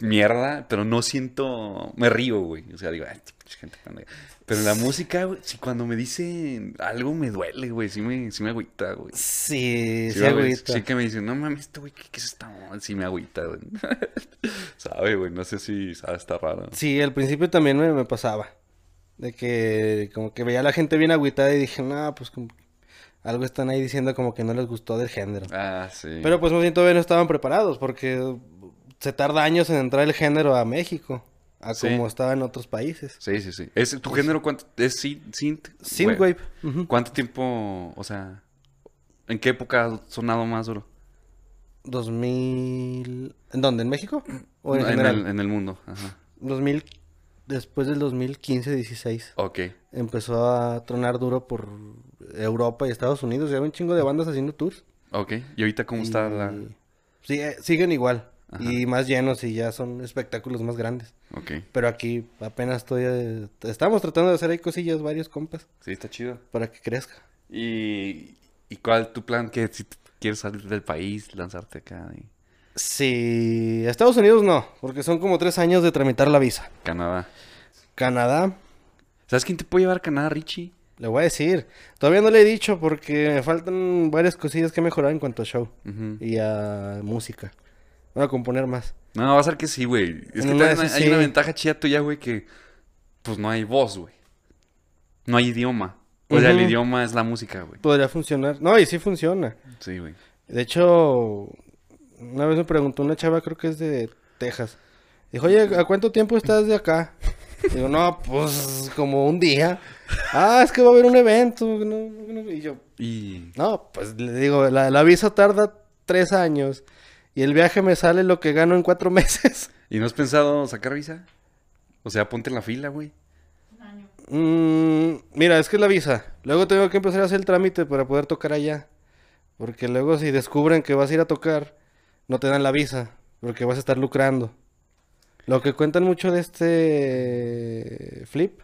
mierda, pero no siento, me río, güey, o sea, digo, ay, gente. Pero la música, güey, sí, cuando me dicen algo me duele, güey, sí me, sí me agüita, güey. Sí, sí, Sí, agüita. sí que me dicen, no mames, este güey, ¿qué, qué es esta mamá?" Sí me agüita, güey. Sabe, güey, no sé si sabe, está raro. Sí, al principio también me, me pasaba. De que como que veía a la gente bien agüitada y dije, no, pues como algo están ahí diciendo como que no les gustó del género. Ah, sí. Pero pues más bien todavía no estaban preparados porque se tarda años en entrar el género a México, a Sí. como estaba en otros países. Sí, sí, sí. ¿Es, ¿Tu género cuánto? ¿Es synth? synth? Synthwave. ujú. ¿Cuánto tiempo, o sea, en qué época ha sonado más duro? 2000... ¿En dónde? ¿En México? ¿O en, en, general? el, en el mundo. Ajá. 2000... Después del 2015-16 Ok. empezó a tronar duro por Europa y Estados Unidos. Ya hay un chingo de bandas haciendo tours. Ok. ¿Y ahorita cómo está la...? Y- Sí, eh, siguen igual. Ajá. Y más llenos y ya son espectáculos más grandes. Ok. Pero aquí apenas estoy... eh, estamos tratando de hacer ahí cosillas, varios compas, Sí, está chido. para que crezca. ¿Y, y cuál tu plan? que si quieres salir del país, lanzarte acá? Y... Sí, Estados Unidos no, porque son como tres años de tramitar la visa. Canadá. Canadá, ¿Sabes quién te puede llevar a Canadá, Richie? Le voy a decir. Todavía no le he dicho porque me faltan varias cosillas que mejorar en cuanto a show y a música. Voy a componer más. No, va a ser que sí, güey. Es que una hay, una ventaja chida tuya, güey, que pues no hay voz, güey. No hay idioma. O sea, el idioma es la música, güey. Podría funcionar. No, y sí funciona. Sí, güey. De hecho, una vez me preguntó una chava, creo que es de Texas. Dijo, oye, ¿a cuánto tiempo estás de acá? Digo, no, pues como un día. Ah, es que va a haber un evento. no, no, no". Y yo, Y... no, pues le digo, la, la visa tarda tres años y el viaje me sale lo que gano en cuatro meses. ¿Y no has pensado sacar visa? O sea, ponte en la fila, güey. Un año. Mm, mira, es que es la visa. Luego tengo que empezar a hacer el trámite para poder tocar allá. Porque luego si descubren que vas a ir a tocar, no te dan la visa. Porque vas a estar lucrando. Lo que cuentan mucho de este flip.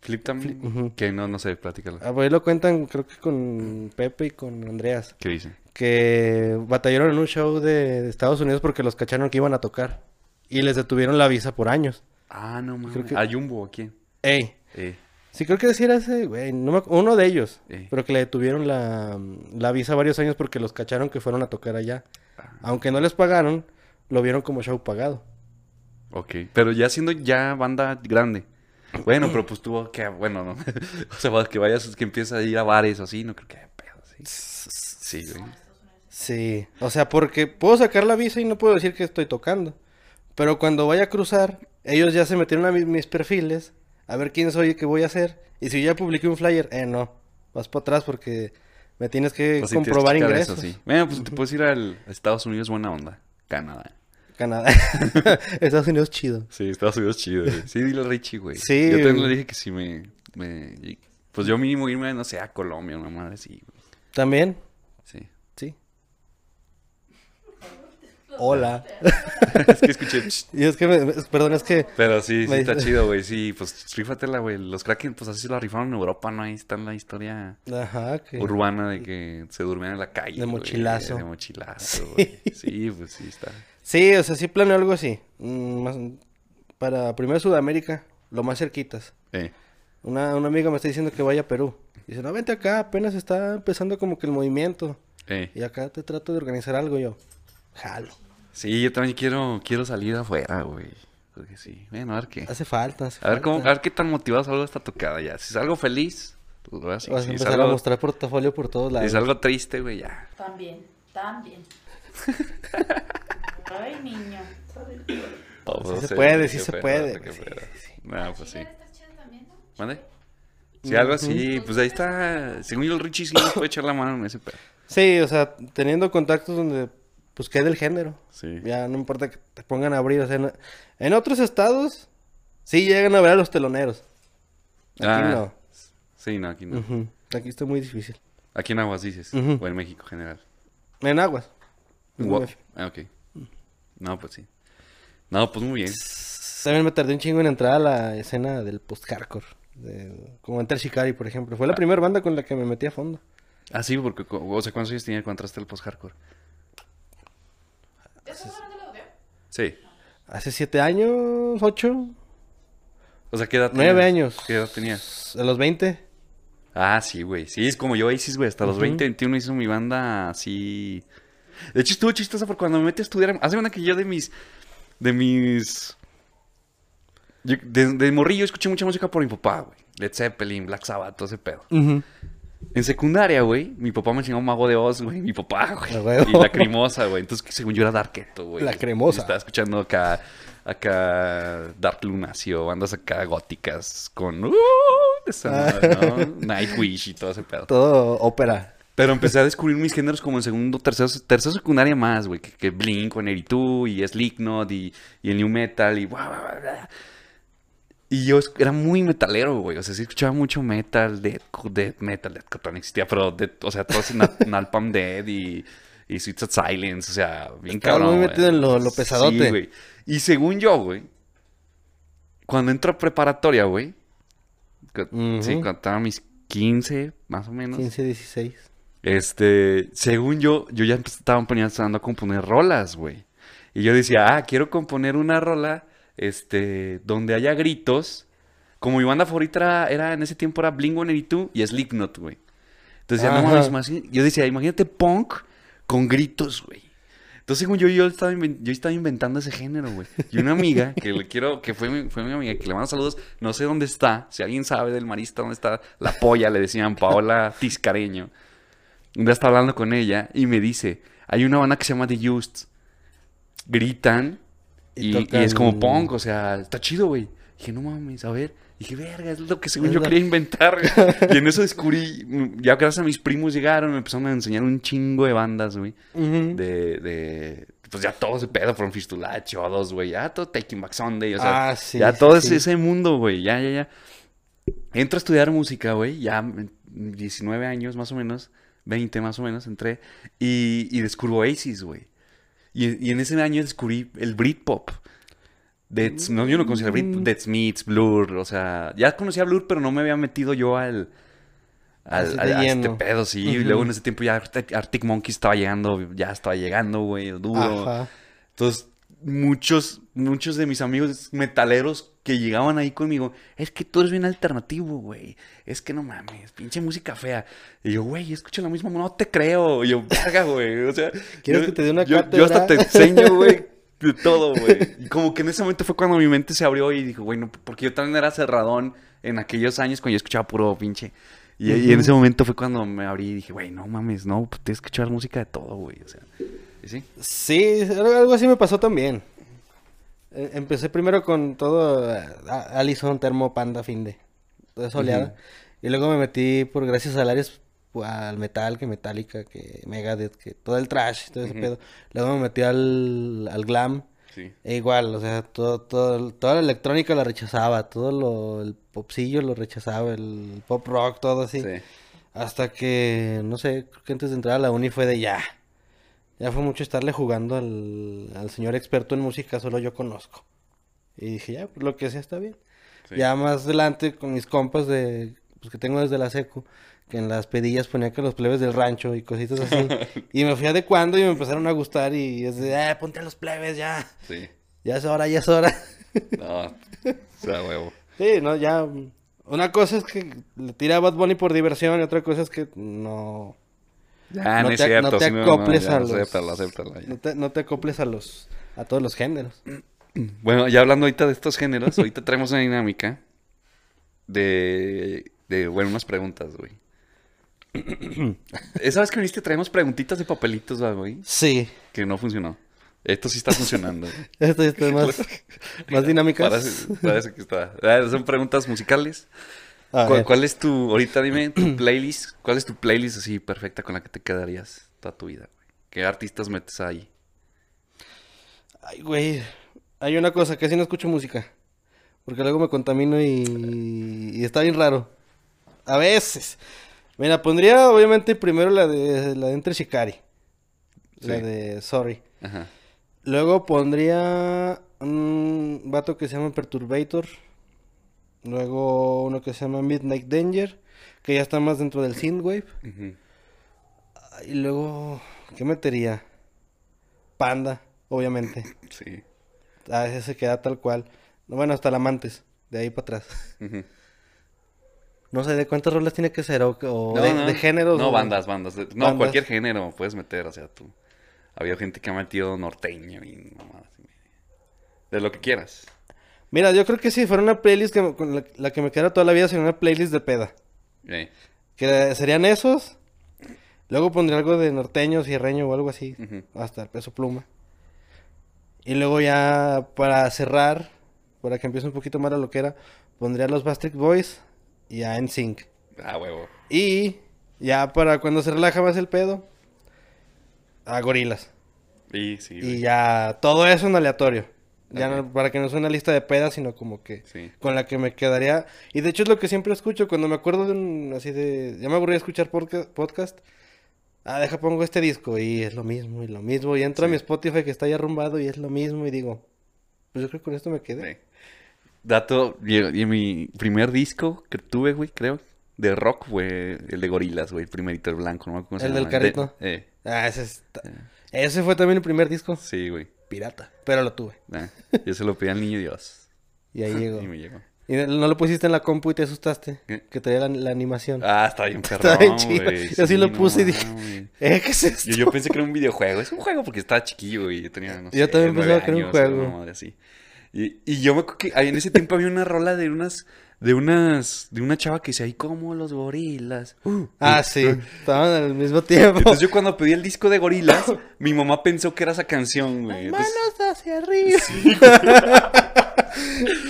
Flip también. Que no, no sé, platícalo. Ah, pues ahí lo cuentan creo que con Pepe y con Andreas. ¿Qué dice? Que batallaron en un show de, de Estados Unidos porque los cacharon que iban a tocar. Y les detuvieron la visa por años. Ah, no mames. Que- ¿A Jumbo o quién? Ey. Eh. Sí, creo que decir ese, güey, no me uno de ellos, pero que le detuvieron la, la visa varios años porque los cacharon que fueron a tocar allá. Ah. Aunque no les pagaron, lo vieron como show pagado. Ok. Pero ya siendo ya banda grande. Bueno, pero pues tuvo que... Bueno, no. o sea, que vayas, que empieza a ir a bares o así, no creo que haya pedo, sí. Sí, güey. Sí, o sea, porque puedo sacar la visa y no puedo decir que estoy tocando. Pero cuando vaya a cruzar, ellos ya se metieron a mi- mis perfiles, a ver quién soy y qué voy a hacer. Y si ya publiqué un flyer, eh, no, vas para atrás porque me tienes que Pues sí, tienes que comprobar checar ingresos. eso, sí. Bueno, pues te puedes ir al a Estados Unidos, buena onda. Canadá. Canadá. Estados Unidos chido. Sí, Estados Unidos chido, güey. Sí, dile a Richie, güey. Sí, Yo también le dije que si me, me... Pues yo mínimo irme, no sé, a Colombia, una madre así, güey. También, Sí. sí. Hola. es que escuché... "Ch". Y es que, me- perdón, es que... Pero sí, sí Me está chido, güey. Sí, pues rífatela, güey. Los Kraken, pues así se la rifaron en Europa, ¿no? Ahí está la historia Ajá, que... urbana de que se durmían en la calle. De güey, mochilazo. De mochilazo, Sí. güey. Sí, pues sí está. Sí, o sea, sí planeo algo así. Mm, más- para primero Sudamérica, lo más cerquitas. Eh, Una, una amiga me está diciendo que vaya a Perú. Dice, no, vente acá, apenas está empezando como que el movimiento. eh. Y acá te trato de organizar algo yo. Jalo. Sí, yo también quiero, quiero salir afuera, güey. Porque sí. Bueno, a ver qué. Hace falta, hace A ver, cómo, a falta. ver qué tan motivado salgo esta tocada ya. Si salgo feliz, pues voy a. Vas a Si empezar a salgo, mostrar portafolio por todos lados. si salgo triste, güey, ya. También, también. Ay, niño. Oh, pues, Sí no se sé, puede, sí se puede, qué sí, sí. No, pues sí. Está chido también, ¿no? ¿Mande? Si algo así, pues ahí está. Según yo, el Richie sí nos puede echar la mano en ese pedo. Sí, o sea, teniendo contactos donde pues quede el género. Sí. Ya no importa que te pongan a abrir. O sea, en, en otros estados sí llegan a ver a los teloneros. Aquí Ah, no. Sí, no, aquí no. Ujú. Aquí está muy difícil. Aquí en Aguas dices. O en México en general. En aguas. Gua- Ah, ok. No, pues sí. No, pues muy bien. También me tardé un chingo en entrar a la escena del post-hardcore. de- Como Enter Shikari, por ejemplo. Fue la primera banda con la que me metí a fondo. Ah, sí, porque, o sea, ¿cuántos años tenía cuando entraste al post-hardcore? ¿Ya estás hablando audio? Sí. Hace siete años, ocho, O sea, ¿qué edad nueve tenías? años. ¿Qué edad tenías? A los 20. Ah, sí, güey. Sí, es como yo, Isis, güey. Hasta los Ujú. 20, 21 hizo mi banda así. De hecho, estuvo chistosa porque cuando me metí a estudiar. Hace una que yo de mis. De mis. yo- de, de morrillo escuché mucha música por mi papá, güey. Led Zeppelin, Black Sabbath, todo ese pedo. En secundaria, güey, mi papá me enseñó Mago de Oz, güey. Mi papá, güey. Y la cremosa, güey. Entonces, según yo era Darketo, güey. La Cremosa. Y estaba escuchando acá. Acá. Dark Lunacio, bandas acá góticas con. Uh, esa madre, ¿no? Nightwish y todo ese pedo. Todo ópera. Pero empecé a descubrir mis géneros como en segundo, tercero, tercero secundaria más, güey. Que, que Blink, One y Slipknot y, y el New Metal y bla, bla, bla. Y yo era muy metalero, güey. O sea, sí escuchaba mucho metal, death, death metal, death no existía, pero, death- o sea, todo ese na- Napalm Dead y, y Sweet Sad Silence, o sea, bien Estabas cabrón. muy güey. metido en lo- lo pesadote. Sí, güey. Y según yo, güey, cuando entro a preparatoria, güey, sí, cuando estaba mis 15, más o menos. 15, 16. Este, según yo, yo ya estaba empezando a componer rolas, güey. Y yo decía, ah, quiero componer una rola, este, donde haya gritos. Como mi banda favorita era, era- en ese tiempo era Blink-182 y Slipknot, güey. Entonces, ya, no mames, más- yo decía, imagínate punk con gritos, güey. Entonces, según yo, yo estaba, yo estaba inventando ese género, güey. Y una amiga, que le quiero, que fue mi, fue mi amiga, que le mando saludos, no sé dónde está, si alguien sabe del marista dónde está, la polla, le decían, Paola Tiscareño. Un día estaba hablando con ella y me dice, hay una banda que se llama The Used. Gritan Y y, es como punk, o sea, está chido, güey. Dije, no mames, a ver. Dije, verga, es lo que según Es yo la- quería inventar. y en eso descubrí, ya gracias a mis primos llegaron, me empezaron a enseñar un chingo de bandas, güey. Ujú. De, de, pues ya todo ese pedo, From Fistulacho, dos, güey, ya todo Taking Back Sunday, o sea, Ah, sí, ya sí, todo sí. ese, mundo, güey, ya, ya, ya. Entro a estudiar música, güey, ya mm, 19 años más o menos, 20 más o menos entré, y, y descubro Oasis, güey. Y, y en ese año descubrí el Britpop. Dead, no, yo no conocía el Britpop, Mm. Dead Smiths, Blur, o sea, ya conocía Blur, pero no me había metido yo al... Al, a este pedo, sí. Y luego en ese tiempo ya Arctic, Monkeys estaba llegando, ya estaba llegando, güey, duro. Ajá. Entonces, muchos, muchos de mis amigos metaleros que llegaban ahí conmigo, es que tú eres bien alternativo, güey. Es que no mames, pinche música fea. Y yo, güey, escucha lo mismo, no te creo. Y yo, verga, güey. O sea, ¿Quieres yo- que te dé una yo, yo hasta te enseño, güey, de todo, güey. Y como que en ese momento fue cuando mi mente se abrió y dijo, güey, no, porque yo también era cerradón en aquellos años cuando yo escuchaba puro pinche. Y, y en ese momento fue cuando me abrí y dije, güey, no mames, no, pues tienes que escuchar música de todo, güey. O sea, ¿y sí? Sí, algo así me pasó también. Eh, Empecé primero con todo a- Allison, Termo, Panda, Finde. Toda esa oleada. Y luego me metí por gracias a Lares pu- al metal, que Metallica, que Megadeth, que todo el trash, todo ese pedo. Luego me metí al, al glam. Sí. E igual, o sea, todo, todo, toda la electrónica la rechazaba, todo lo, el popsillo lo rechazaba, el pop rock, todo así. Sí. Hasta que, no sé, creo que antes de entrar a la uni fue de ya. Ya fue mucho estarle jugando al, al señor experto en música, solo yo conozco. Y dije, ya, pues lo que sea está bien. Sí. Ya más adelante con mis compas de, pues que tengo desde la secu, que en las pedillas ponía que los plebes del rancho y cositas así. y me fui adecuando y me empezaron a gustar y es de, ah, ponte a los plebes ya. Sí. Ya es hora, ya es hora. No, sea, huevo. Sí, no, ya. Una cosa es que le tira a Bad Bunny por diversión y otra cosa es que no. Ya, No no, es te- cierto. no te sí, acoples ya, a los- Acéptalo, acéptalo. ya. No te, no te acoples a los. a todos los géneros. Bueno, ya hablando ahorita de estos géneros, ahorita traemos una dinámica de, de bueno, unas preguntas, güey. Esa vez que viniste traemos preguntitas de papelitos, ¿va, güey, Sí. que no funcionó. Esto sí está funcionando. güey. Esto está más, más dinámicas. Parece, parece que está. Ah, Son preguntas musicales. A ¿Cuál, es tu, ahorita dime, tu playlist? ¿Cuál es tu playlist así perfecta con la que te quedarías toda tu vida, güey? ¿Qué artistas metes ahí? Ay, güey. Hay una cosa que sí no escucho música. Porque luego me contamino y, y está bien raro. A veces. Mira, pondría obviamente primero la de la de Entre Shikari. La de Sorry. Ajá. Luego pondría un vato que se llama Perturbator. Luego uno que se llama Midnight Danger. Que ya está más dentro del synthwave. Ah, Y luego, ¿qué metería? Panda, obviamente. Sí. Ah, ese se queda tal cual. Bueno, hasta el amantes, de ahí para atrás. No sé de cuántas rolas tiene que ser o, o No, de, no. de géneros. No, o- bandas, bandas. de- No, Bandas. cualquier género puedes meter, o sea, tú. Había gente que ha metido norteño y mamadas. De lo que quieras. Mira, yo creo que si fuera una playlist que me- con la, la que me quedara toda la vida sería una playlist de peda. Eh, Que serían esos. Luego pondría algo de norteño, cierreño o algo así. Hasta el peso pluma. Y luego ya para cerrar, para que empiece un poquito más la loquera, pondría a los Bastric Boys y a NSYNC. Ah, huevo. Y ya para cuando se relaja más el pedo, a gorilas. Y sí, Y güey. ya todo eso en aleatorio. Ya no- para que no sea una lista de pedas, sino como que Sí. con la que me quedaría. Y de hecho es lo que siempre escucho cuando me acuerdo de un así de. Ya me aburrí de escuchar podca- podcast. Ah, deja pongo este disco y es lo mismo y lo mismo. Y entro a Sí. mi Spotify que está ya arrumbado y es lo mismo y digo, pues yo creo que con esto me quedé. Sí. Dato, y, y mi primer disco que tuve, güey, creo, de rock fue el de Gorilas, güey, el primerito, el blanco, no cómo se El llama. del carrito. De- eh, Ah, ese está- Ese fue también el primer disco. sí, güey. Pirata. Pero lo tuve. Ah, yo se lo pedí al niño Dios. Y ahí llegó. Y me llegó. Y no lo pusiste en la compu y te asustaste. ¿Qué? Que traía la, la animación. Ah, está bien perrón, Está bien chido. Yo sí lo puse y dije. ¿Eh? ¿Qué es esto? Yo, yo pensé que era un videojuego. Es un juego porque estaba chiquillo, güey. Yo tenía, no Yo también pensaba que era un juego. una madre así. Y, y yo me acuerdo que ahí en ese tiempo había una rola de unas... De unas... De una chava que decía, ahí como los gorilas. Uh, Ah, uh, sí. uh". Estaban al mismo tiempo. Entonces yo cuando pedí el disco de gorilas, mi mamá pensó que era esa canción, güey. Entonces, Manos hacia arriba.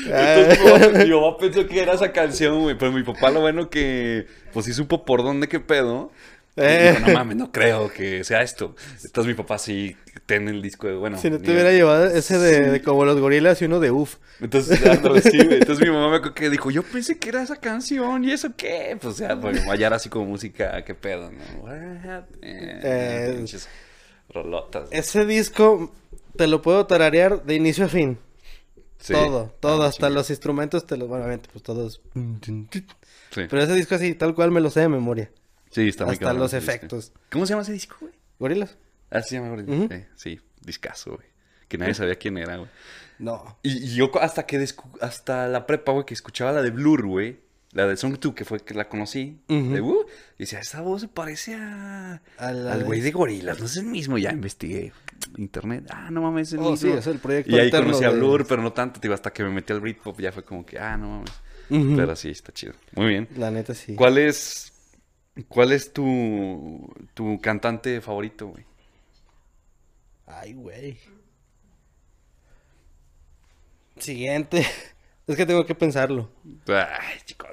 entonces mi, mamá, mi mamá pensó que era esa canción, güey. Pero mi papá lo bueno que... Pues sí supo por dónde qué pedo. Eh. no mames, no creo que sea esto. Entonces mi papá sí ten el disco de, bueno... Si no te hubiera llevado ese de, de como los gorilas y uno de uff. Entonces, sí. Entonces mi mamá me acuerdo que dijo, yo pensé que era esa canción, ¿y eso qué? Pues, o sea, pues, hallar así como música, qué pedo, ¿no? What? Eh, rolotas. Ese disco te lo puedo tararear de inicio a fin. Sí. Todo, todo, Ah, hasta chinga. los instrumentos te los, bueno, obviamente, pues todos. Sí, Pero ese disco así, tal cual me lo sé de memoria. Sí está muy hasta cabrón los disco. efectos. ¿Cómo se llama ese disco, güey? ¿Gorilas? Ah, se llama Gorilas. Eh, sí, discazo, güey. Que nadie sabía quién era, güey. No. Y, y yo hasta que hasta la prepa, güey, que escuchaba la de Blur, güey. La de Song 2, que fue que la conocí. De, uh, y decía, esa voz se parece a... Al de- güey de gorilas. No es el mismo. Ya investigué. Internet. Ah, no mames, es el Oh, mismo. sí, es el proyecto Y ahí conocí a de- Blur, pero no tanto. Digo, hasta que me metí al Britpop ya fue como que, ah, no mames. Pero sí, está chido. Muy bien. La neta sí. ¿Cuál es... ¿Cuál es tu, tu cantante favorito, güey? Ay, güey. Siguiente. Es que tengo que pensarlo. Ay, chico.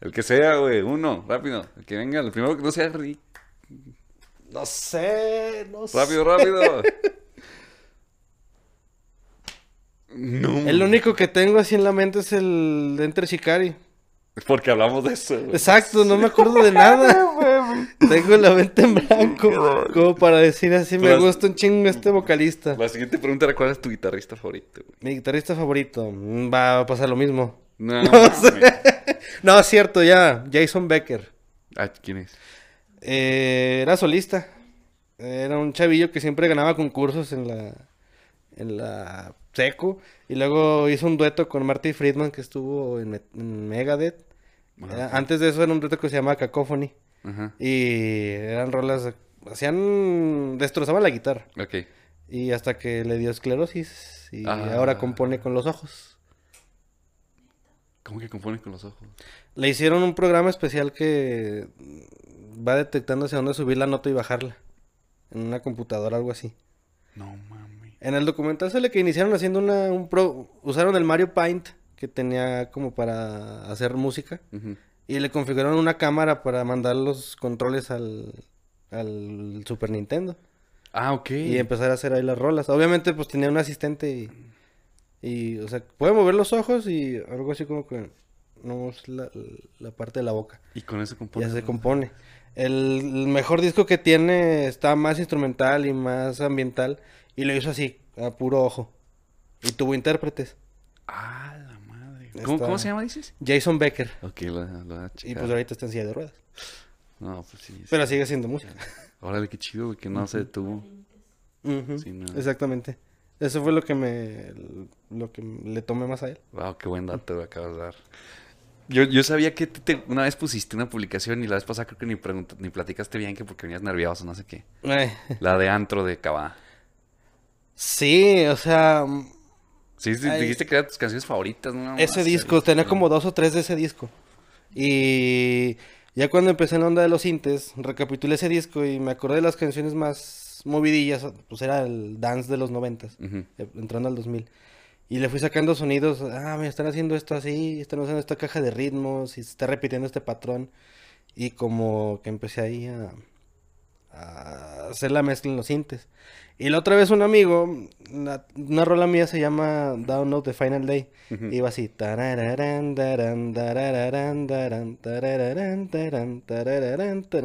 El que sea, güey. Uno, rápido. El que venga. El primero que no sea ri- No sé, no sé. Rápido, rápido. El único que tengo así en la mente es el de Enter Shikari. Porque hablamos de eso. güey. Exacto, no me acuerdo de nada. Tengo la mente en blanco. Como para decir así, me gusta un chingo este vocalista. La siguiente pregunta era cuál es tu guitarrista favorito, güey. Mi guitarrista favorito. mm, Va a pasar lo mismo. No, No es cierto, ya. Jason Becker. Ah, ¿quién es? Eh, era solista. Era un chavillo que siempre ganaba concursos en la en la seco y luego hizo un dueto con Marty Friedman que estuvo en Megadeth. Ajá. Antes de eso era un dueto que se llamaba Cacophony Ajá. y eran rolas hacían destrozaban la guitarra Ok. y hasta que le dio esclerosis y Ah. ahora compone con los ojos. ¿Cómo que compone con los ojos? Le hicieron un programa especial que va detectando hacia dónde subir la nota y bajarla en una computadora algo así. No mames. En el documental sale que iniciaron haciendo una, un pro, usaron el Mario Paint que tenía como para hacer música y le configuraron una cámara para mandar los controles al, al Super Nintendo Ah, ok. y empezar a hacer ahí las rolas. Obviamente pues tenía un asistente y, y o sea, puede mover los ojos y algo así como que no es la, la parte de la boca. Y con eso compone. Ya se compone. El, el mejor disco que tiene está más instrumental y más ambiental. Y lo hizo así, a puro ojo. Y tuvo intérpretes. Ah. ¿Cómo, Está- ¿Cómo se llama, dices? Jason Becker. Ok, lo, lo voy a Y pues ahorita está en silla de ruedas. No, pues sí. sí. Pero sigue haciendo música. Órale, qué chido, güey, que no se detuvo. Ujú, Sí, no. Exactamente. Eso fue lo que me lo que le tomé más a él. Wow, qué buen dato me acabas de dar. Yo, yo sabía que te- te- una vez pusiste una publicación y la vez pasada creo que ni, ni platicaste bien que porque venías nervioso, no sé qué. Ay, La de antro de Cabá. Sí, o sea, Sí, sí, Ay. dijiste que eran tus canciones favoritas, ¿no? ese disco, tenía como dos o tres de ese disco. Y ya cuando empecé en la onda de los sintes, recapitulé ese disco y me acordé de las canciones más movidillas, pues era el dance de los noventas, eh, entrando al 2000. Y le fui sacando sonidos, ah, me están haciendo esto así, están usando esta caja de ritmos y se está repitiendo este patrón. Y como que empecé ahí a, a hacer la mezcla en los sintes. Y la otra vez un amigo, una, una rola mía se llama Download the Final Day. Ujú. Iba así.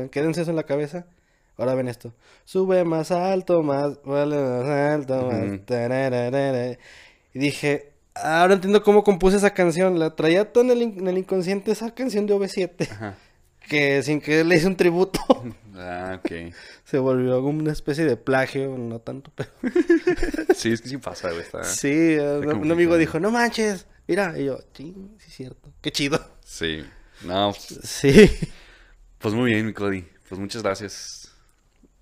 Quédense eso en la cabeza. Ahora ven esto. Sube más alto, más, vale más alto, más. Y dije, ahora entiendo cómo compuse esa canción. La traía todo en el, in- en el inconsciente esa canción de OV7. Ajá. Que sin que le hice un tributo. Ah, ok. Se volvió como una especie de plagio, no tanto, pero... Sí, es que sí pasa, güey. Está... Sí, eh, un- un amigo dijo, no manches, mira, y yo, sí, sí es cierto, qué chido. Sí. No, pues, Sí. pues muy bien, mi Cody. Pues muchas gracias.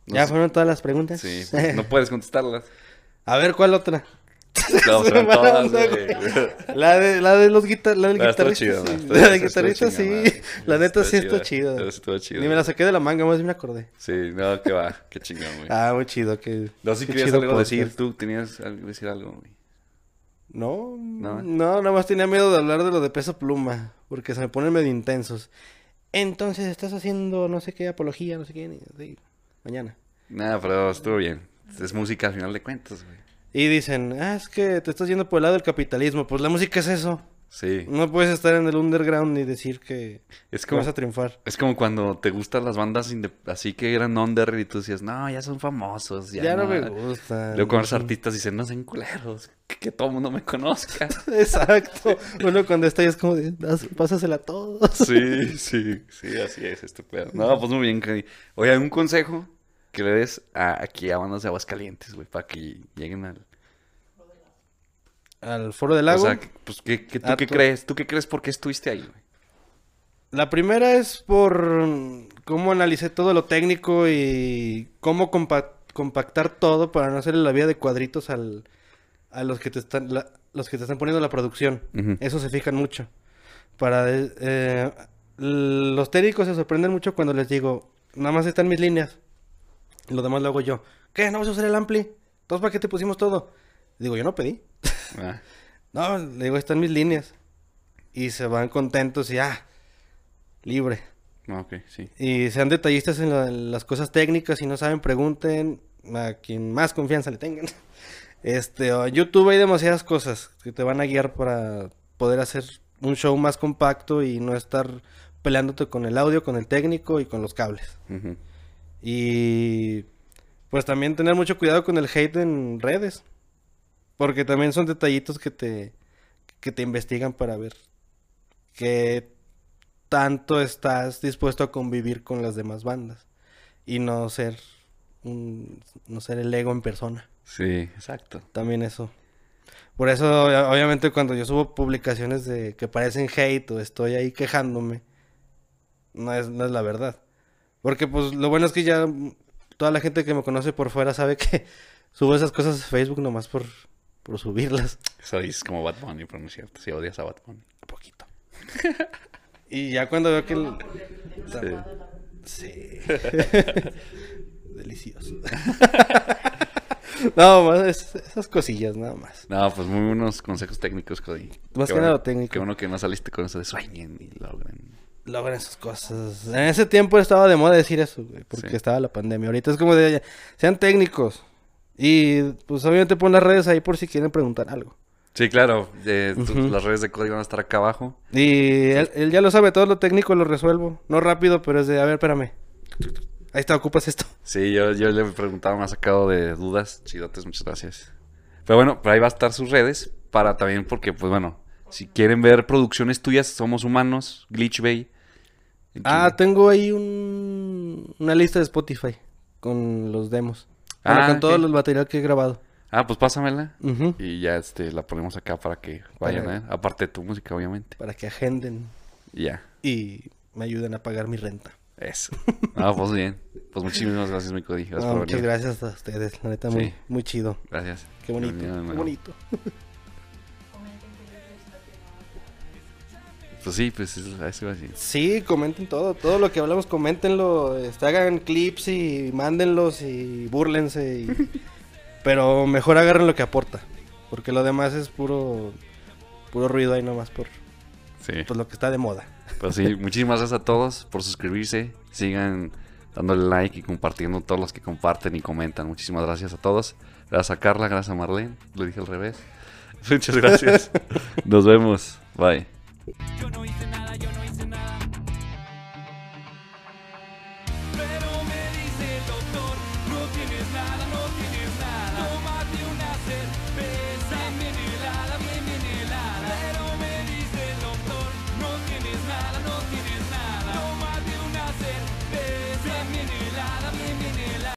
¿Ya fueron todas las preguntas? Sí, pues, no puedes contestarlas. A ver, ¿cuál otra? No, Se todas. La de, la de los guitar la del estuvo guitarrista, chido, sí. La del guitarrista, sí. La neta sí está chida. Estuvo chido. Ni me la saqué de la manga, más bien me acordé. Sí, no, que va. Qué chingón, güey. Ah, muy chido, que... no, si querías algo podcast. decir, tú tenías algo decir algo, güey. No, No. no, nada más tenía miedo de hablar de lo de peso pluma, porque se me ponen medio intensos. Entonces, estás haciendo no sé qué apología, no sé qué, ni- sí, mañana. Nada, pero estuvo bien. Es música al final de cuentas, güey. Y dicen, ah, es que te estás yendo por el lado del capitalismo. Pues la música es eso. Sí. No puedes estar en el underground ni decir que, Es como, vas a triunfar. es como cuando te gustan las bandas así que eran under y tú decías, no, ya son famosos. Ya, Ya, no no me gusta. Luego con los artistas dicen, no sean culeros, que, que todo el mundo me conozca. Exacto. Bueno, cuando está ahí es como de, "Das- pásasela a todos. Sí, sí, sí, así es este pedo. No, pues muy bien. Oye, un consejo que le des a, aquí a bandas de Aguascalientes, güey, para que lleguen al... Al foro del lago. O sea, pues, ¿qué, qué- ¿tú Ah, qué tú- crees? ¿Tú qué crees por qué estuviste ahí, güey? La primera es por cómo analicé todo lo técnico y cómo compa- compactar todo para no hacerle la vida de cuadritos al, a los que te están la- los que te están poniendo la producción. Eso se fijan mucho. Para eh, los técnicos se sorprenden mucho cuando les digo, nada más están mis líneas. Lo demás lo hago yo. ¿Qué? ¿No vas a usar el ampli? Entonces, ¿para qué te pusimos todo? Digo, yo no pedí. Ah, No, le digo, están mis líneas. Y se van contentos y ah, libre. no, ok, sí. Y sean detallistas en, la- en las cosas técnicas. Si no saben, pregunten a quien más confianza le tengan. Este, en YouTube hay demasiadas cosas que te van a guiar para poder hacer un show más compacto y no estar peleándote con el audio, con el técnico y con los cables. Y pues también tener mucho cuidado con el hate en redes. Porque también son detallitos que te, que te investigan para ver qué tanto estás dispuesto a convivir con las demás bandas. Y no ser un, no ser el ego en persona. Sí, exacto. También eso. Por eso, obvia- obviamente, cuando yo subo publicaciones de que parecen hate o estoy ahí quejándome, no es, no es la verdad. Porque, pues, lo bueno es que ya toda la gente que me conoce por fuera sabe que subo esas cosas a Facebook nomás por, por subirlas. Eso dices como Bad Bunny, pero no es cierto. Si odias a Bad Bunny. Un poquito. y ya cuando veo que... el- Sí. Sí. Delicioso. no, más es- esas cosillas, nada más. No, pues muy buenos consejos técnicos, Cody. Más que nada bueno- técnico. Qué bueno que no saliste con eso de sueñen y logren. Logran sus cosas. En ese tiempo estaba de moda decir eso, güey, porque Sí. estaba la pandemia. Ahorita es como de, sean técnicos. Y pues obviamente pon las redes ahí por si quieren preguntar algo. Sí, claro. eh. Las redes de Cody van a estar acá abajo. Y él, él ya lo sabe, todo lo técnico lo resuelvo. No rápido, pero es de, a ver, espérame. Ahí está, ocupas esto. Sí, yo, yo le preguntaba, me ha sacado de dudas. Chidotes, muchas gracias. Pero bueno, por ahí va a estar sus redes. Para también, porque, pues bueno, si quieren ver producciones tuyas, somos humanos, Glitch Bay. Ah, tengo ahí un, una lista de Spotify con los demos. Bueno, Ah, con todo el material que he grabado. Ah, pues pásamela. Y ya este, la ponemos acá para que vayan, Para- ¿eh? Aparte de tu música, obviamente. Para que agenden ya. y me ayuden a pagar mi renta. Eso. Ah, pues bien. Pues muchísimas gracias, mi Cody. Gracias No, por muchas venir. gracias a ustedes, la neta, muy, Sí. muy chido. Gracias. Qué bonito, qué bonito. Pues sí, pues eso iba a decir. Sí, comenten todo, todo lo que hablamos, coméntenlo, este, hagan clips y mándenlos y búrlense, y- pero mejor agarren lo que aporta, porque lo demás es puro, puro ruido ahí nomás por, Sí. por lo que está de moda. Pues sí, muchísimas gracias a todos por suscribirse. Sigan dándole like y compartiendo todos los que comparten y comentan. Muchísimas gracias a todos. Gracias a Carla, gracias a Marlene. Lo dije al revés. Muchas gracias. Nos vemos. Bye. Yo no hice nada, yo